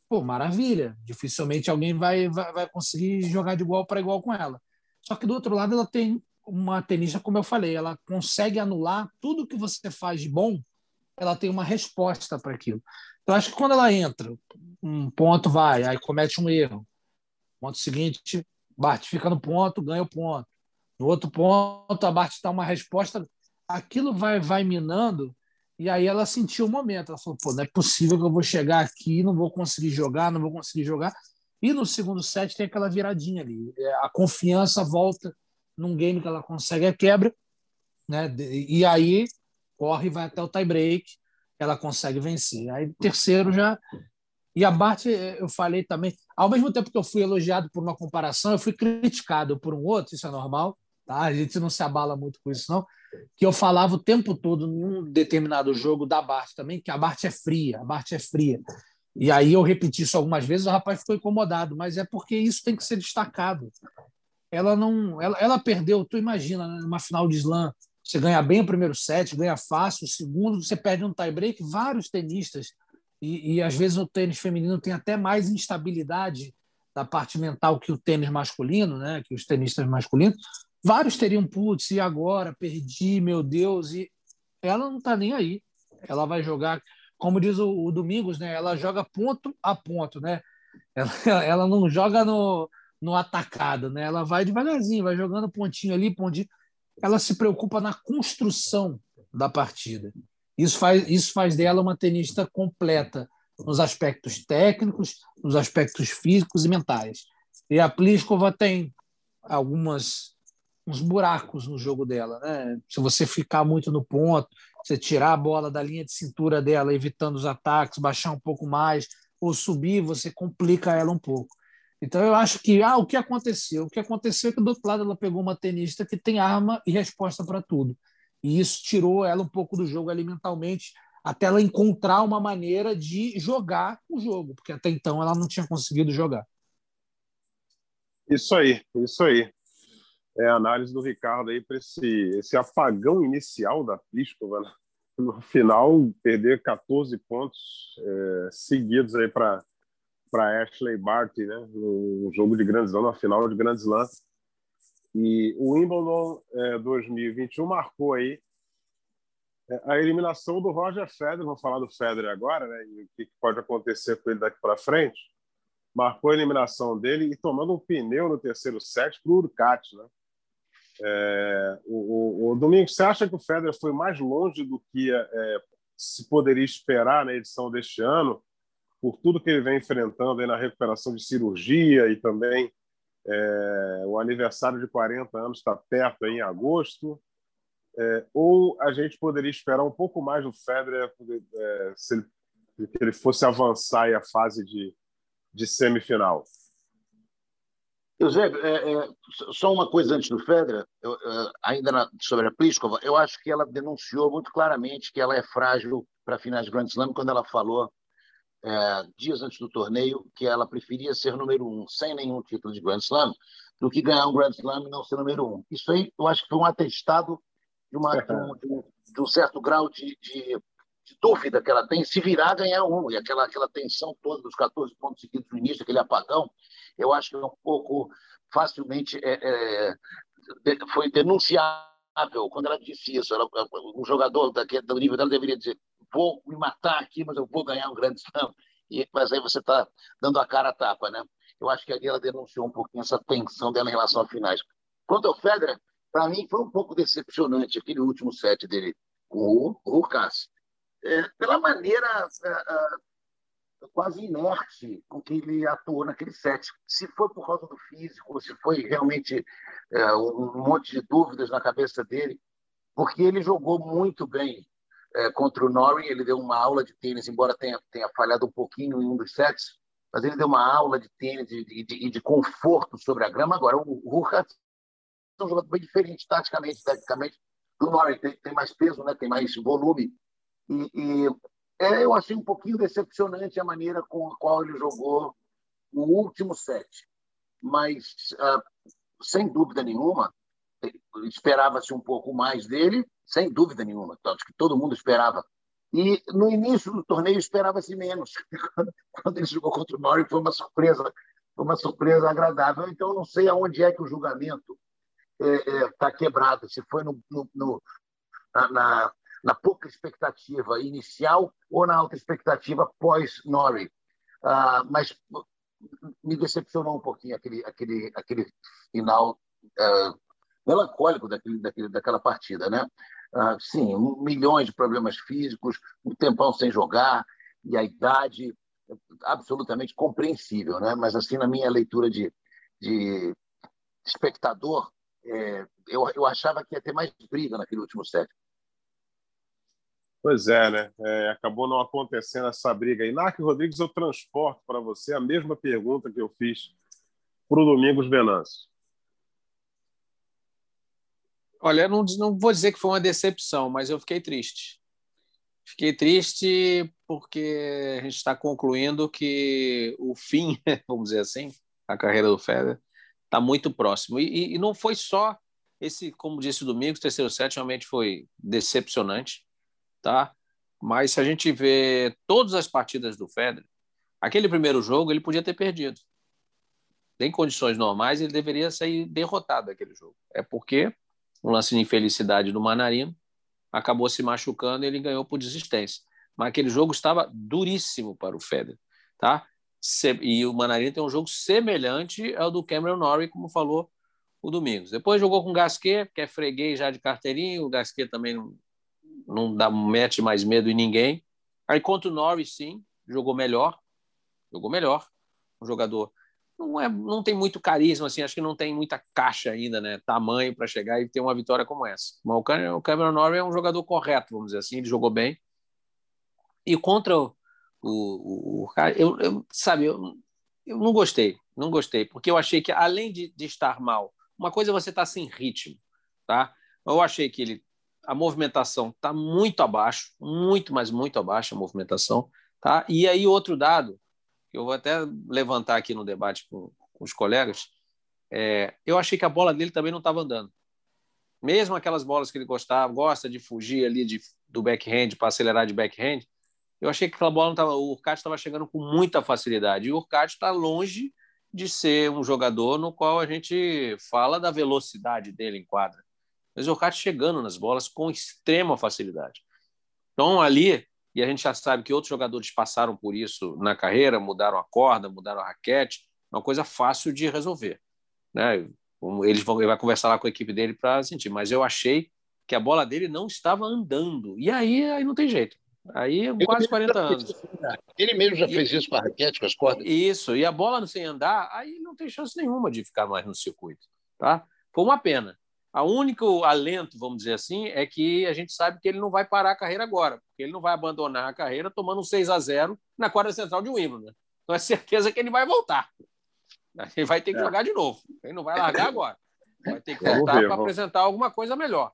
pô, maravilha. Dificilmente alguém vai, vai, vai conseguir jogar de igual para igual com ela. Só que do outro lado, ela tem uma tenista, como eu falei, ela consegue anular tudo que você faz de bom, ela tem uma resposta para aquilo. Então, acho que quando ela entra, um ponto vai, aí comete um erro. Ponto seguinte, Bart fica no ponto, ganha o ponto. No outro ponto, a Bart dá uma resposta, aquilo vai, vai minando e aí ela sentiu o momento. Ela falou: pô, não é possível que eu vou chegar aqui, não vou conseguir jogar, não vou conseguir jogar. E no segundo set tem aquela viradinha ali. É, a confiança volta num game que ela consegue a quebra. Né? E aí corre vai até o tie-break. Ela consegue vencer. Aí terceiro já. E a Bart, eu falei também, ao mesmo tempo que eu fui elogiado por uma comparação, eu fui criticado por um outro, isso é normal, tá? A gente não se abala muito com isso, não que eu falava o tempo todo num determinado jogo da Bart também, que a Bart é fria, a Bart é fria. E aí eu repeti isso algumas vezes, o rapaz ficou incomodado, mas é porque isso tem que ser destacado. Ela não, ela, ela perdeu, tu imagina, né, numa final de slam, você ganha bem o primeiro set, ganha fácil, o segundo você perde um tie-break, vários tenistas e, e às vezes o tênis feminino tem até mais instabilidade da parte mental que o tênis masculino, né, que os tenistas masculinos, Vários teriam, putz, e agora? Perdi, meu Deus. E ela não está nem aí. Ela vai jogar, como diz o, o, Domingos, né? Ela joga ponto a ponto, né? Ela, ela não joga no, no atacado, né? Ela vai devagarzinho, vai jogando pontinho ali, pontinho. Ela se preocupa na construção da partida. Isso faz, isso faz dela uma tenista completa nos aspectos técnicos, nos aspectos físicos e mentais. E a Pliskova tem algumas uns buracos no jogo dela, né? Se você ficar muito no ponto, você tirar a bola da linha de cintura dela, evitando os ataques, baixar um pouco mais ou subir, você complica ela um pouco. Então eu acho que ah, o que aconteceu? O que aconteceu é que do outro lado ela pegou uma tenista que tem arma e resposta para tudo. E isso tirou ela um pouco do jogo alimentalmente, até ela encontrar uma maneira de jogar o jogo, porque até então ela não tinha conseguido jogar. Isso aí, isso aí é, a análise do Ricardo aí para esse, esse apagão inicial da Pliskova, né? no final perder 14 pontos é, seguidos aí para para Ashley Barty, né, no jogo de Grand Slam, na final de Grand Slam. E o Wimbledon é, 2021 marcou aí É, a eliminação do Roger Federer, vou falar do Federer agora, né? E o que pode acontecer com ele daqui para frente. Marcou a eliminação dele e tomando um pneu no terceiro set para o Urcat, né? É, o, o, o, Domingos, você acha que o Federer foi mais longe do que é, se poderia esperar na edição deste ano, por tudo que ele vem enfrentando na recuperação de cirurgia e também é, o aniversário de 40 anos está perto em agosto? É, ou a gente poderia esperar um pouco mais do Federer é, se ele, que ele fosse avançar a fase de, de semifinal? Eusébio, é, é, só uma coisa antes do Federer, eu, é, ainda na, sobre a Pliskova, eu acho que ela denunciou muito claramente que ela é frágil para finais de Grand Slam quando ela falou é, dias antes do torneio que ela preferia ser número um sem nenhum título de Grand Slam do que ganhar um Grand Slam e não ser número um. Isso aí eu acho que foi um atestado de, uma, de, um, de um, certo grau de, de, de, dúvida que ela tem se virar ganhar um e aquela aquela tensão toda dos 14 pontos seguidos no início, aquele apagão eu acho que é um pouco facilmente é, é, foi denunciável quando ela disse isso. Ela, um jogador daquele, do nível dela deveria dizer: vou me matar aqui, mas eu vou ganhar um grande slam. E, mas aí você está dando a cara a tapa, né? Eu acho que ali ela denunciou um pouquinho essa tensão dela em relação a finais. Quanto ao Federer, para mim foi um pouco decepcionante aquele último set dele com o Rucas. É, pela maneira é, é, quase inerte com que ele atuou naquele set. Se foi por causa do físico, se foi realmente é, um monte de dúvidas na cabeça dele, porque ele jogou muito bem é, contra o Norrie, ele deu uma aula de tênis, embora tenha, tenha falhado um pouquinho em um dos sets, mas ele deu uma aula de tênis e de, de, de, conforto sobre a grama. Agora, o Ruchat é um jogador bem diferente, taticamente, tecnicamente, do Norrie. Tem, tem mais peso, né? tem mais volume. E, e é, eu achei um pouquinho decepcionante a maneira com a qual ele jogou o último set. Mas, uh, sem dúvida nenhuma, esperava-se um pouco mais dele, sem dúvida nenhuma. Acho que todo mundo esperava. E no início do torneio esperava-se menos. Quando ele jogou contra o Norrie foi uma surpresa, foi uma surpresa agradável. Então não sei aonde é que o julgamento está é, é, tá quebrado. Se foi no, no, no na, na pouca expectativa inicial ou na alta expectativa pós-Norrie. Uh, mas me decepcionou um pouquinho aquele, aquele, aquele final uh, melancólico daquele, daquele, daquela partida. Né? Uh, sim, milhões de problemas físicos, um tempão sem jogar, e a idade absolutamente compreensível. Né? Mas, assim, na minha leitura de, de espectador, é, eu, eu achava que ia ter mais briga naquele último set. Pois é, né? É, acabou não acontecendo essa briga. Inácio Rodrigues, eu transporto para você a mesma pergunta que eu fiz para o Domingos Venâncio. Olha, não, não vou dizer que foi uma decepção, mas eu fiquei triste. Fiquei triste porque a gente está concluindo que o fim, vamos dizer assim, a carreira do Federer está muito próximo. E, e, não foi só esse, como disse o Domingos, terceiro set realmente foi decepcionante tá? Mas se a gente vê todas as partidas do Federer, aquele primeiro jogo ele podia ter perdido. Em condições normais, ele deveria sair derrotado daquele jogo. É porque um lance de infelicidade do Manarino acabou se machucando e ele ganhou por desistência. Mas aquele jogo estava duríssimo para o Federer, tá? E o Manarino tem um jogo semelhante ao do Cameron Norrie, como falou o Domingos. Depois jogou com o Gasquet, que é freguês já de carteirinho, o Gasquet também não, não dá, mete mais medo em ninguém. Aí contra o Norris, sim, jogou melhor. Jogou melhor. Um jogador. Não, é, não tem muito carisma, assim, acho que não tem muita caixa ainda, né? Tamanho para chegar e ter uma vitória como essa. Mas o Cameron Norrie é um jogador correto, vamos dizer assim, ele jogou bem. E contra o. o, o eu, eu, sabe, eu, eu não gostei, não gostei, porque eu achei que, além de, de estar mal, uma coisa é você estar tá sem ritmo, tá? Eu achei que ele a movimentação está muito abaixo, muito, mas muito abaixo a movimentação. Tá? E aí, outro dado, que eu vou até levantar aqui no debate com, com os colegas, é, eu achei que a bola dele também não estava andando. Mesmo aquelas bolas que ele gostava, gosta de fugir ali de, do backhand para acelerar de backhand, eu achei que aquela bola não estava. O Urcat estava chegando com muita facilidade. E o Urcat está longe de ser um jogador no qual a gente fala da velocidade dele em quadra. Mas o Orcat chegando nas bolas com extrema facilidade. Então, ali, e a gente já sabe que outros jogadores passaram por isso na carreira, mudaram a corda, mudaram a raquete, é uma coisa fácil de resolver. Né? Eles vão, ele vai conversar lá com a equipe dele para sentir, mas eu achei que a bola dele não estava andando. E aí, aí não tem jeito. Aí ele quase 40 anos. Né? Ele mesmo já e, fez isso com a raquete, com as cordas. Isso, e a bola sem andar, aí não tem chance nenhuma de ficar mais no circuito. Tá? Foi uma pena. A único alento, vamos dizer assim, é que a gente sabe que ele não vai parar a carreira agora, porque ele não vai abandonar a carreira tomando um 6 a 0 na quadra central de Wimbledon. Né? Então é certeza que ele vai voltar. Ele vai ter que é. jogar de novo. Ele não vai largar agora. Vai ter que voltar para apresentar alguma coisa melhor.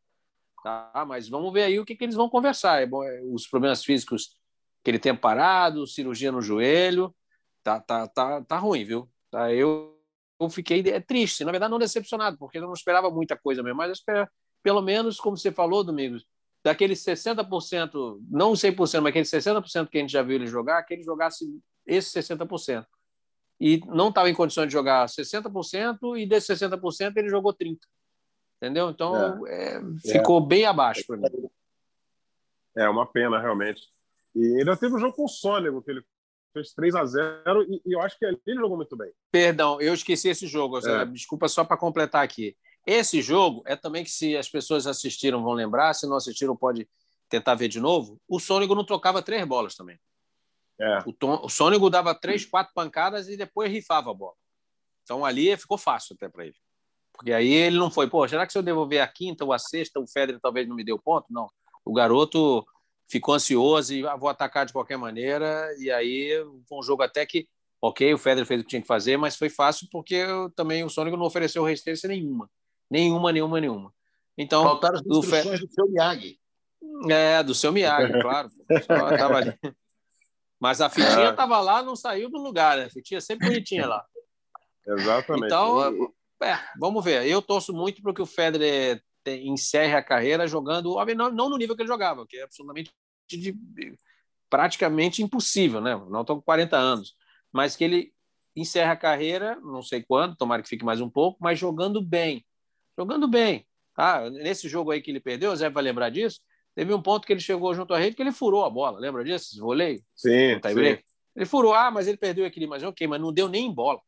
Tá? Mas vamos ver aí o que, que eles vão conversar. É bom, é, os problemas físicos que ele tem parado, cirurgia no joelho, tá, tá, tá, tá ruim, viu? Tá, eu, eu fiquei é, triste, na verdade não decepcionado, porque eu não esperava muita coisa mesmo, mas esperava, pelo menos, como você falou, Domingos, daqueles 60%, não 100%, mas aqueles 60% que a gente já viu ele jogar, que ele jogasse esse 60% e não estava em condições de jogar 60%, e desses 60% ele jogou 30%. Entendeu? Então é. É, ficou é. bem abaixo para mim. É uma pena, realmente. E ainda teve um jogo com o Sônego, que ele fez 3 a 0 e, e eu acho que ele jogou muito bem. Perdão, eu esqueci esse jogo. É. Desculpa só para completar aqui. Esse jogo é também que, se as pessoas assistiram, vão lembrar, se não assistiram, pode tentar ver de novo. O Sônego não trocava três bolas também. É. O, Tom, o Sônico dava três, quatro pancadas e depois rifava a bola. Então ali ficou fácil até para ele. Porque aí ele não foi, pô, será que se eu devolver a quinta ou a sexta, o Federer talvez não me deu ponto? Não. O garoto ficou ansioso e ah, vou atacar de qualquer maneira. E aí foi um jogo até que, ok, o Federer fez o que tinha que fazer, mas foi fácil porque também o Sônico não ofereceu resistência nenhuma. Nenhuma, nenhuma, nenhuma. Então, Faltaram as instruções do, do seu Miyagi. É, do seu Miyagi, claro. Tava ali. Mas a fitinha estava é. lá, não saiu do lugar, né? A fitinha sempre bonitinha lá. Exatamente. Então, é, vamos ver. Eu torço muito para que o Federer encerre a carreira jogando, não, no nível que ele jogava, que é absolutamente de, praticamente impossível, né? Não estou com 40 anos, mas que ele encerre a carreira, não sei quando, tomara que fique mais um pouco, mas jogando bem. Jogando bem. Ah, nesse jogo aí que ele perdeu, o Zé vai lembrar disso, Teve um ponto que ele chegou junto à rede que ele furou a bola, lembra disso? Voleio? Sim, sim. Ele furou, ah, mas ele perdeu aquele, mas ok, mas não deu nem bola.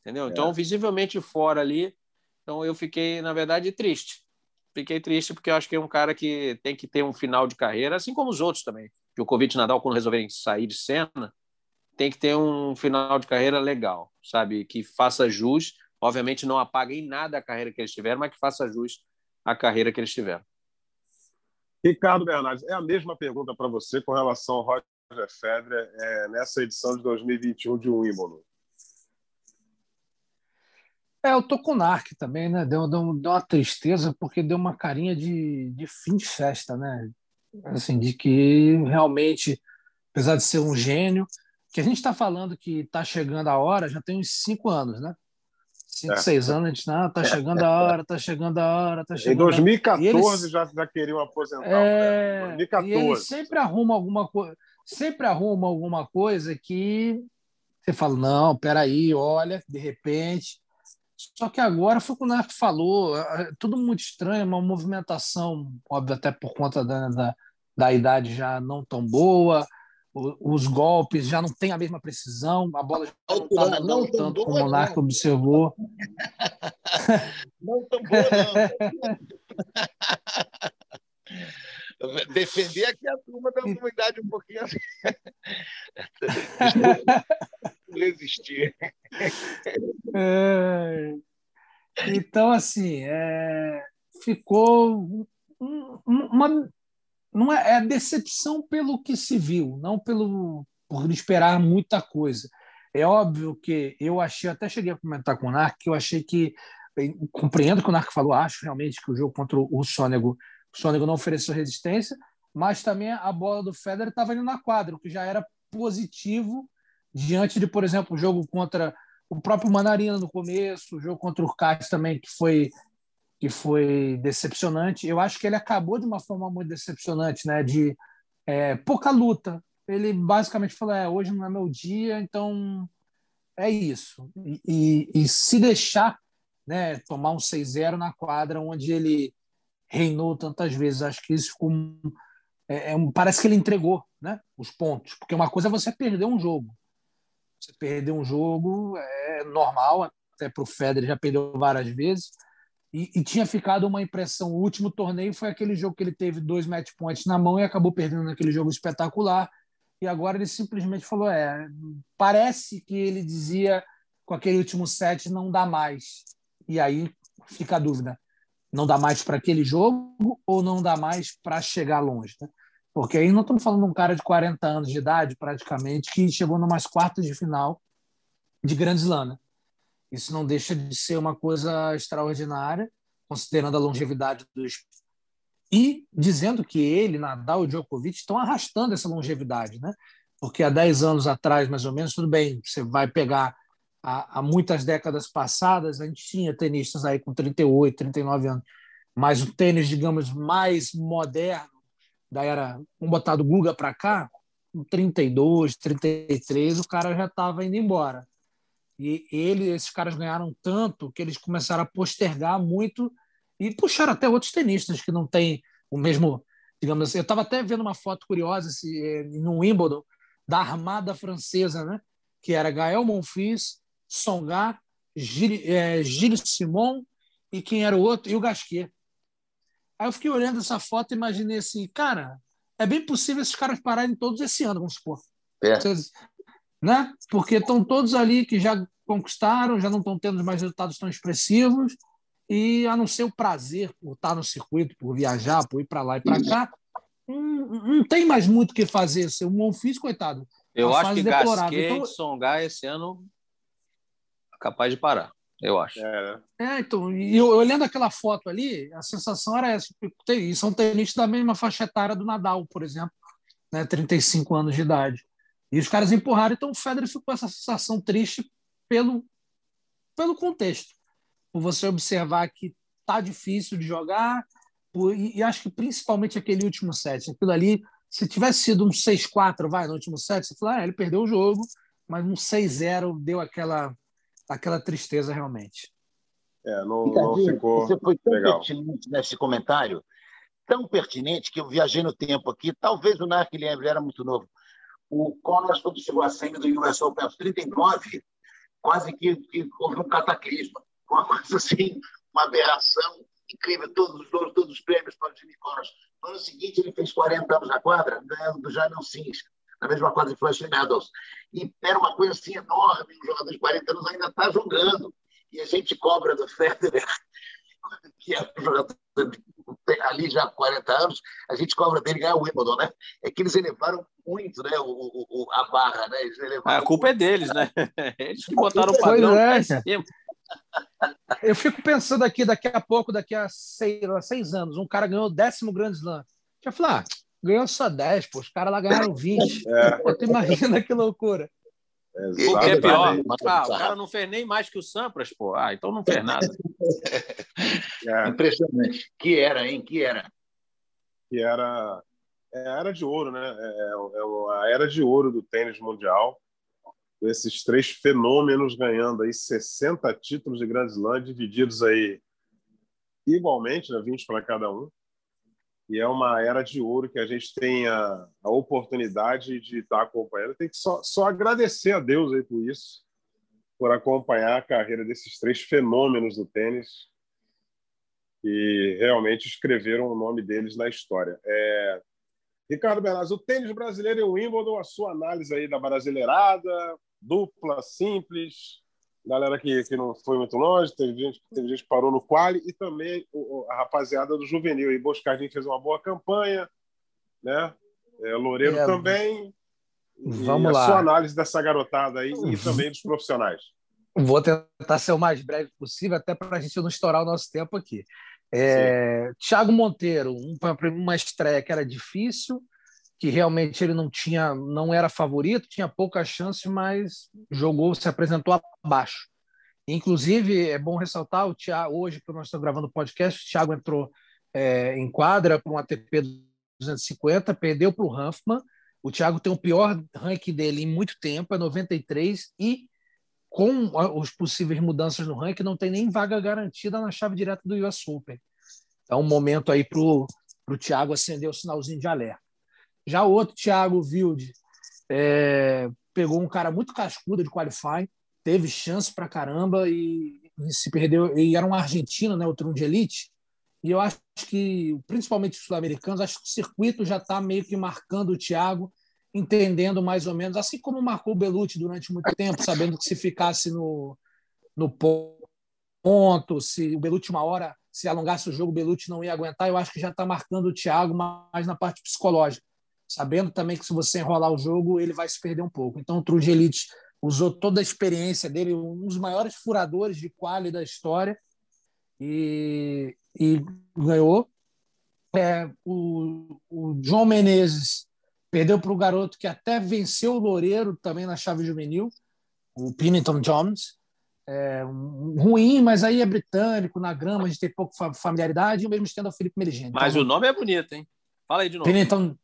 Entendeu? É. Então, visivelmente fora ali. Então, eu fiquei, na verdade, triste. Fiquei triste porque eu acho que é um cara que tem que ter um final de carreira, assim como os outros também. Djokovic e Nadal, quando resolverem sair de cena, tem que ter um final de carreira legal, sabe? Que faça jus. Obviamente, não apague em nada a carreira que eles tiveram, mas que faça jus à carreira que eles tiveram. Ricardo Bernardes, é a mesma pergunta para você com relação ao Roger Federer é, nessa edição de 2021 de Wimbledon. É, eu tô com o Narc também, né? Deu, deu, deu, uma tristeza porque deu uma carinha de, de fim de festa, né? Assim, de que realmente, apesar de ser um gênio, que a gente está falando que está chegando a hora, já tem uns cinco anos, né? cinco, é. seis anos, a gente, não, tá chegando a hora, tá chegando a hora, tá chegando Em 2014 eles, já, já queriam aposentar. É, 2014. E ele sempre arruma alguma coisa, sempre arruma alguma coisa que você fala, não, peraí, olha, de repente. Só que agora foi o que o Narco falou, tudo muito estranho, uma movimentação, óbvio, até por conta da, da, da idade já não tão boa, os golpes já não tem a mesma precisão, a bola já não está não tanto como o Monarca observou. Não tão boa, não. Defender aqui a turma da comunidade um pouquinho. Resistir. É... Então, assim, é... ficou uma não é, é decepção pelo que se viu, não pelo por esperar muita coisa. É óbvio que eu achei, até cheguei a comentar com o Narc, que eu achei que compreendo que o Narc falou, acho realmente que o jogo contra o Sônego, o Sônego não ofereceu resistência, mas também a bola do Federer estava indo na quadra, o que já era positivo diante de, por exemplo, o jogo contra o próprio Manarina no começo, o jogo contra o Cássio também, que foi que foi decepcionante. Eu acho que ele acabou de uma forma muito decepcionante, né? De é, pouca luta. Ele basicamente falou: é, hoje não é meu dia, então é isso. E, e, e se deixar né, tomar um 6-0 na quadra onde ele reinou tantas vezes, acho que isso ficou é, é, parece que ele entregou né, os pontos, porque uma coisa é você perder um jogo. Você perder um jogo é normal, até para o Federer já perdeu várias vezes, e, e, tinha ficado uma impressão. O último torneio foi aquele jogo que ele teve dois match points na mão e acabou perdendo naquele jogo espetacular. E agora ele simplesmente falou: é, parece que ele dizia com aquele último set não dá mais. E aí fica a dúvida: não dá mais para aquele jogo ou não dá mais para chegar longe? Né? Porque aí não estamos falando de um cara de 40 anos de idade, praticamente, que chegou numas quartas de final de Grand Slam. Né? Isso não deixa de ser uma coisa extraordinária, considerando a longevidade dos. E dizendo que ele, Nadal e Djokovic estão arrastando essa longevidade, né? Porque há 10 anos atrás, mais ou menos, tudo bem, você vai pegar há, há muitas décadas passadas, a gente tinha tenistas aí com 38, 39 anos, mas o tênis, digamos, mais moderno, da era, vamos botar do Guga para cá, com 32, 33, o cara já estava indo embora. E ele, esses caras ganharam tanto que eles começaram a postergar muito e puxaram até outros tenistas que não têm o mesmo, digamos assim. Eu estava até vendo uma foto curiosa se, eh, no Wimbledon da armada francesa, né? Que era Gael Monfils, Songa, Gilles, é, Gilles Simon e quem era o outro e o Gasquet. Aí eu fiquei olhando essa foto e imaginei assim, cara, é bem possível esses caras pararem todos esse ano, vamos supor. É né? Porque estão todos ali que já conquistaram, já não estão tendo mais resultados tão expressivos, e a não ser o prazer por estar no circuito, por viajar, por ir para lá e para cá, não, não, tem mais muito o que fazer. Ser um Monfils, coitado. Eu acho que Gasquet então... e Songar esse ano capaz de parar. Eu acho. É, é então, e eu, olhando aquela foto ali, a sensação era essa. E são tenistas da mesma faixa etária do Nadal, por exemplo, né, 35 anos de idade. E os caras empurraram, então o Federer ficou com essa sensação triste pelo, pelo contexto. Por você observar que tá difícil de jogar, por, e, e, acho que principalmente aquele último set. Aquilo ali, se tivesse sido um 6-4, vai, no último set, você fala, ah, ele perdeu o jogo, mas um 6-0 deu aquela, aquela tristeza realmente. É, não, não ficou Você foi tão legal. pertinente nesse comentário, tão pertinente que eu viajei no tempo aqui. Talvez o Narc lembre, era muito novo o Connors, quando chegou à semi do US Open aos 39, quase que, que houve um cataclisma. Uma coisa assim, uma aberração incrível. Todos os todos os prêmios para o Jimmy Connors. No ano seguinte, ele fez 40 anos na quadra, ganhando do Jaime Sims, na mesma quadra de Flushing Meadows. E era uma coisa assim enorme. Um jogador de 40 anos ainda está jogando. E a gente cobra do Federer, que é um jogador ali já há 40 anos, a gente cobra dele ganhar o Wimbledon, né? É que eles elevaram muito né, o, o a barra, né? Eles elevaram a culpa muito. é deles, né? Eles que botaram o padrão é. Eu fico pensando aqui, daqui a pouco, daqui a seis, seis anos, um cara ganhou o décimo Grand Slam. Já falar, ah, ganhou só 10, pô, os caras lá ganharam 20. É. Pô, tu imagina que loucura. O que é pior? Ah, o cara não fez nem mais que o Sampras, pô. Ah, então não fez nada. É. Impressionante. Que era, hein? Que era. Que era. É a era de ouro, né? É, é a era de ouro do tênis mundial. Esses três fenômenos ganhando aí 60 títulos de Grand Slam, divididos aí igualmente, né? 20 para cada um e é uma era de ouro que a gente tem a, a oportunidade de estar acompanhando. Tem que só, só agradecer a Deus aí por isso, por acompanhar a carreira desses três fenômenos do tênis e realmente escreveram o nome deles na história. É... Ricardo Bernardes, o tênis brasileiro e o Wimbledon, a sua análise aí da brasileirada, dupla, simples, galera que, que não foi muito longe, teve gente, teve gente que parou no quali e também a rapaziada do juvenil. E Boscardinho fez uma boa campanha, né? É, Loureiro é, também. Vamos e lá. A sua análise dessa garotada aí e também dos profissionais. Vou tentar ser o mais breve possível, até para a gente não estourar o nosso tempo aqui. É, Tiago Monteiro, uma, uma estreia que era difícil, que realmente ele não tinha, não era favorito, tinha poucas chances, mas jogou, se apresentou abaixo. Inclusive, é bom ressaltar, o Thiago, hoje que nós estamos gravando o podcast, o Thiago entrou é, em quadra para um ATP 250, perdeu para o Hanfman. O Thiago tem o pior ranking dele em muito tempo, é 93, e com os possíveis mudanças no ranking, não tem nem vaga garantida na chave direta do US Open. Então, um momento aí para o Thiago acender o sinalzinho de alerta. Já o outro, Thiago Wilde, é, pegou um cara muito cascudo de qualifying, teve chance para caramba e, e, se perdeu. E era um argentino, né, o turno de elite. E eu acho que, principalmente os sul-americanos, acho que o circuito já está meio que marcando o Thiago, entendendo mais ou menos, assim como marcou o Belucci durante muito tempo, sabendo que se ficasse no, no ponto, se o Belucci uma hora se alongasse o jogo, o Belucci não ia aguentar. Eu acho que já está marcando o Thiago mais na parte psicológica, sabendo também que se você enrolar o jogo, ele vai se perder um pouco. Então, o Elite usou toda a experiência dele, um dos maiores furadores de quali da história, e, e ganhou. É, o, o João Menezes perdeu para o garoto que até venceu o Loureiro também na chave juvenil, o Pennington Jones. É, um, ruim, mas aí é britânico, na grama, a gente tem pouco familiaridade, e o mesmo estendo o Felipe Merigente. Mas então, o nome é bonito, hein? Fala aí de novo. Pennington,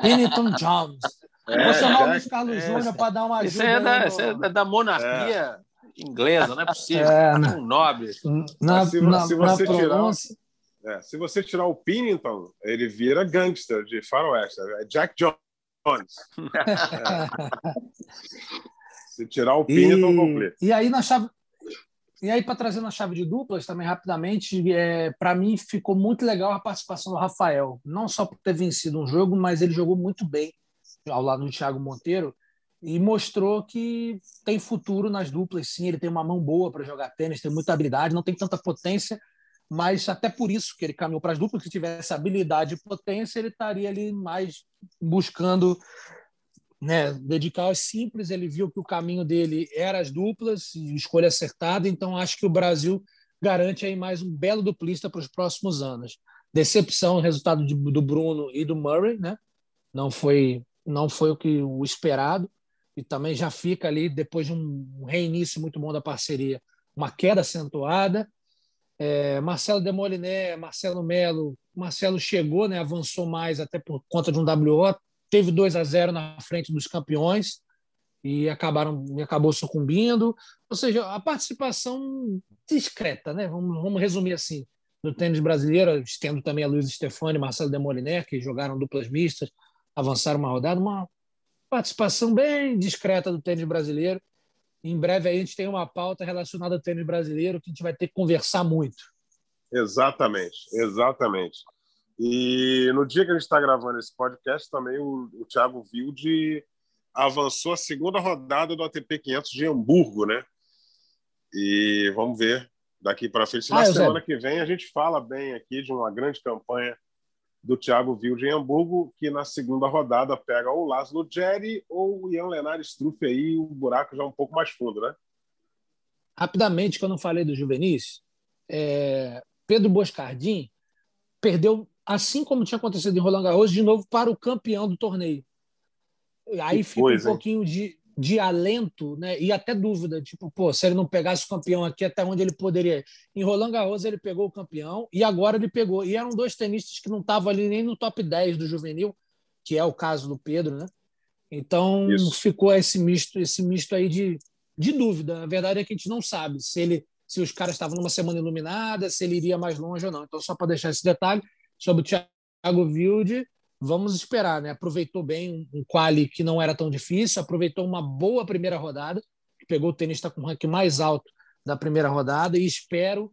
Pennington Jones. É, Vou chamar o Luiz Carlos é, Júnior para dar uma ajuda. Isso é da, no... isso é da monarquia é. inglesa, não é possível. É, um nobre. Na, se, na, se você na tirar, é, se você tirar o Pennington, ele vira gangster de faroeste. É Jack Jones. se tirar o Pennington, e, complica. E aí, na chave, e aí, para trazer na chave de duplas também rapidamente, é, para mim ficou muito legal a participação do Rafael. Não só por ter vencido um jogo, mas ele jogou muito bem ao lado do Thiago Monteiro e mostrou que tem futuro nas duplas, sim. Ele tem uma mão boa para jogar tênis, tem muita habilidade, não tem tanta potência, mas até por isso que ele caminhou para as duplas. Se tivesse habilidade e potência, ele estaria ali mais buscando né, dedicar aos simples, ele viu que o caminho dele era as duplas, escolha acertada, então acho que o Brasil garante aí mais um belo duplista para os próximos anos. Decepção, resultado de, do Bruno e do Murray, né? Não foi, não foi o que o esperado e também já fica ali depois de um reinício muito bom da parceria, uma queda acentuada. É, Marcelo Demoliné, Marcelo Melo, Marcelo chegou, né, avançou mais até por conta de um WO, teve 2 a 0 na frente dos campeões e acabaram e acabou sucumbindo. Ou seja, a participação discreta, né? Vamos, vamos resumir assim, no tênis brasileiro, tendo também a Luiz Stefani e Marcelo Demoliner, que jogaram duplas mistas, avançaram uma rodada, uma participação bem discreta do tênis brasileiro. Em breve a gente tem uma pauta relacionada ao tênis brasileiro que a gente vai ter que conversar muito. Exatamente, exatamente. E no dia que a gente está gravando esse podcast, também o, o Thiago Wilde avançou a segunda rodada do ATP 500 de Hamburgo, né? E vamos ver daqui para frente. Na ah, semana que vem a gente fala bem aqui de uma grande campanha do Thiago Wilde em Hamburgo, que na segunda rodada pega ou o Laszlo Jerry ou o Ian Lenar Struff aí, o buraco já é um pouco mais fundo, né? Rapidamente, que eu não falei do Juvenis, é... Pedro Boscardin perdeu assim como tinha acontecido em Roland Garros, de novo para o campeão do torneio. Aí que fica coisa, um pouquinho de, de alento né? e até dúvida, tipo, pô, se ele não pegasse o campeão aqui, até onde ele poderia ir. Em Roland Garros ele pegou o campeão e agora ele pegou. E eram dois tenistas que não estavam ali nem no top 10 do juvenil, que é o caso do Pedro, né? Então Isso. ficou esse misto, esse misto aí de, de dúvida. A verdade é que a gente não sabe se ele se os caras estavam numa semana iluminada, se ele iria mais longe ou não. Então, só para deixar esse detalhe, sobre o Thiago Wilde, vamos esperar, né? Aproveitou bem um quali que não era tão difícil, aproveitou uma boa primeira rodada, pegou o tenista com o ranking mais alto da primeira rodada e espero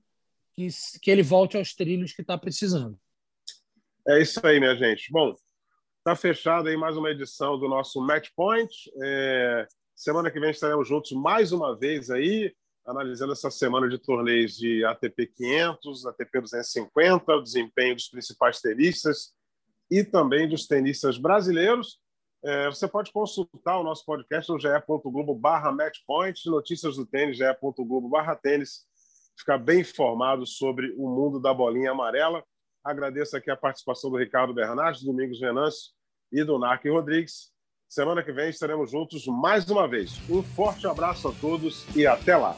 que, que ele volte aos trilhos que está precisando. É isso aí, minha gente. Bom, está fechado aí mais uma edição do nosso Match Point. É... Semana que vem estaremos juntos mais uma vez aí analisando essa semana de torneios de ATP 500, ATP 250, o desempenho dos principais tenistas e também dos tenistas brasileiros. É, você pode consultar o nosso podcast no ge.globo barra matchpoint, notícias do tênis, ge.globo barra tênis, ficar bem informado sobre o mundo da bolinha amarela. Agradeço aqui a participação do Ricardo Bernardes, do Domingos Venâncio e do Narc Rodrigues. Semana que vem estaremos juntos mais uma vez. Um forte abraço a todos e até lá!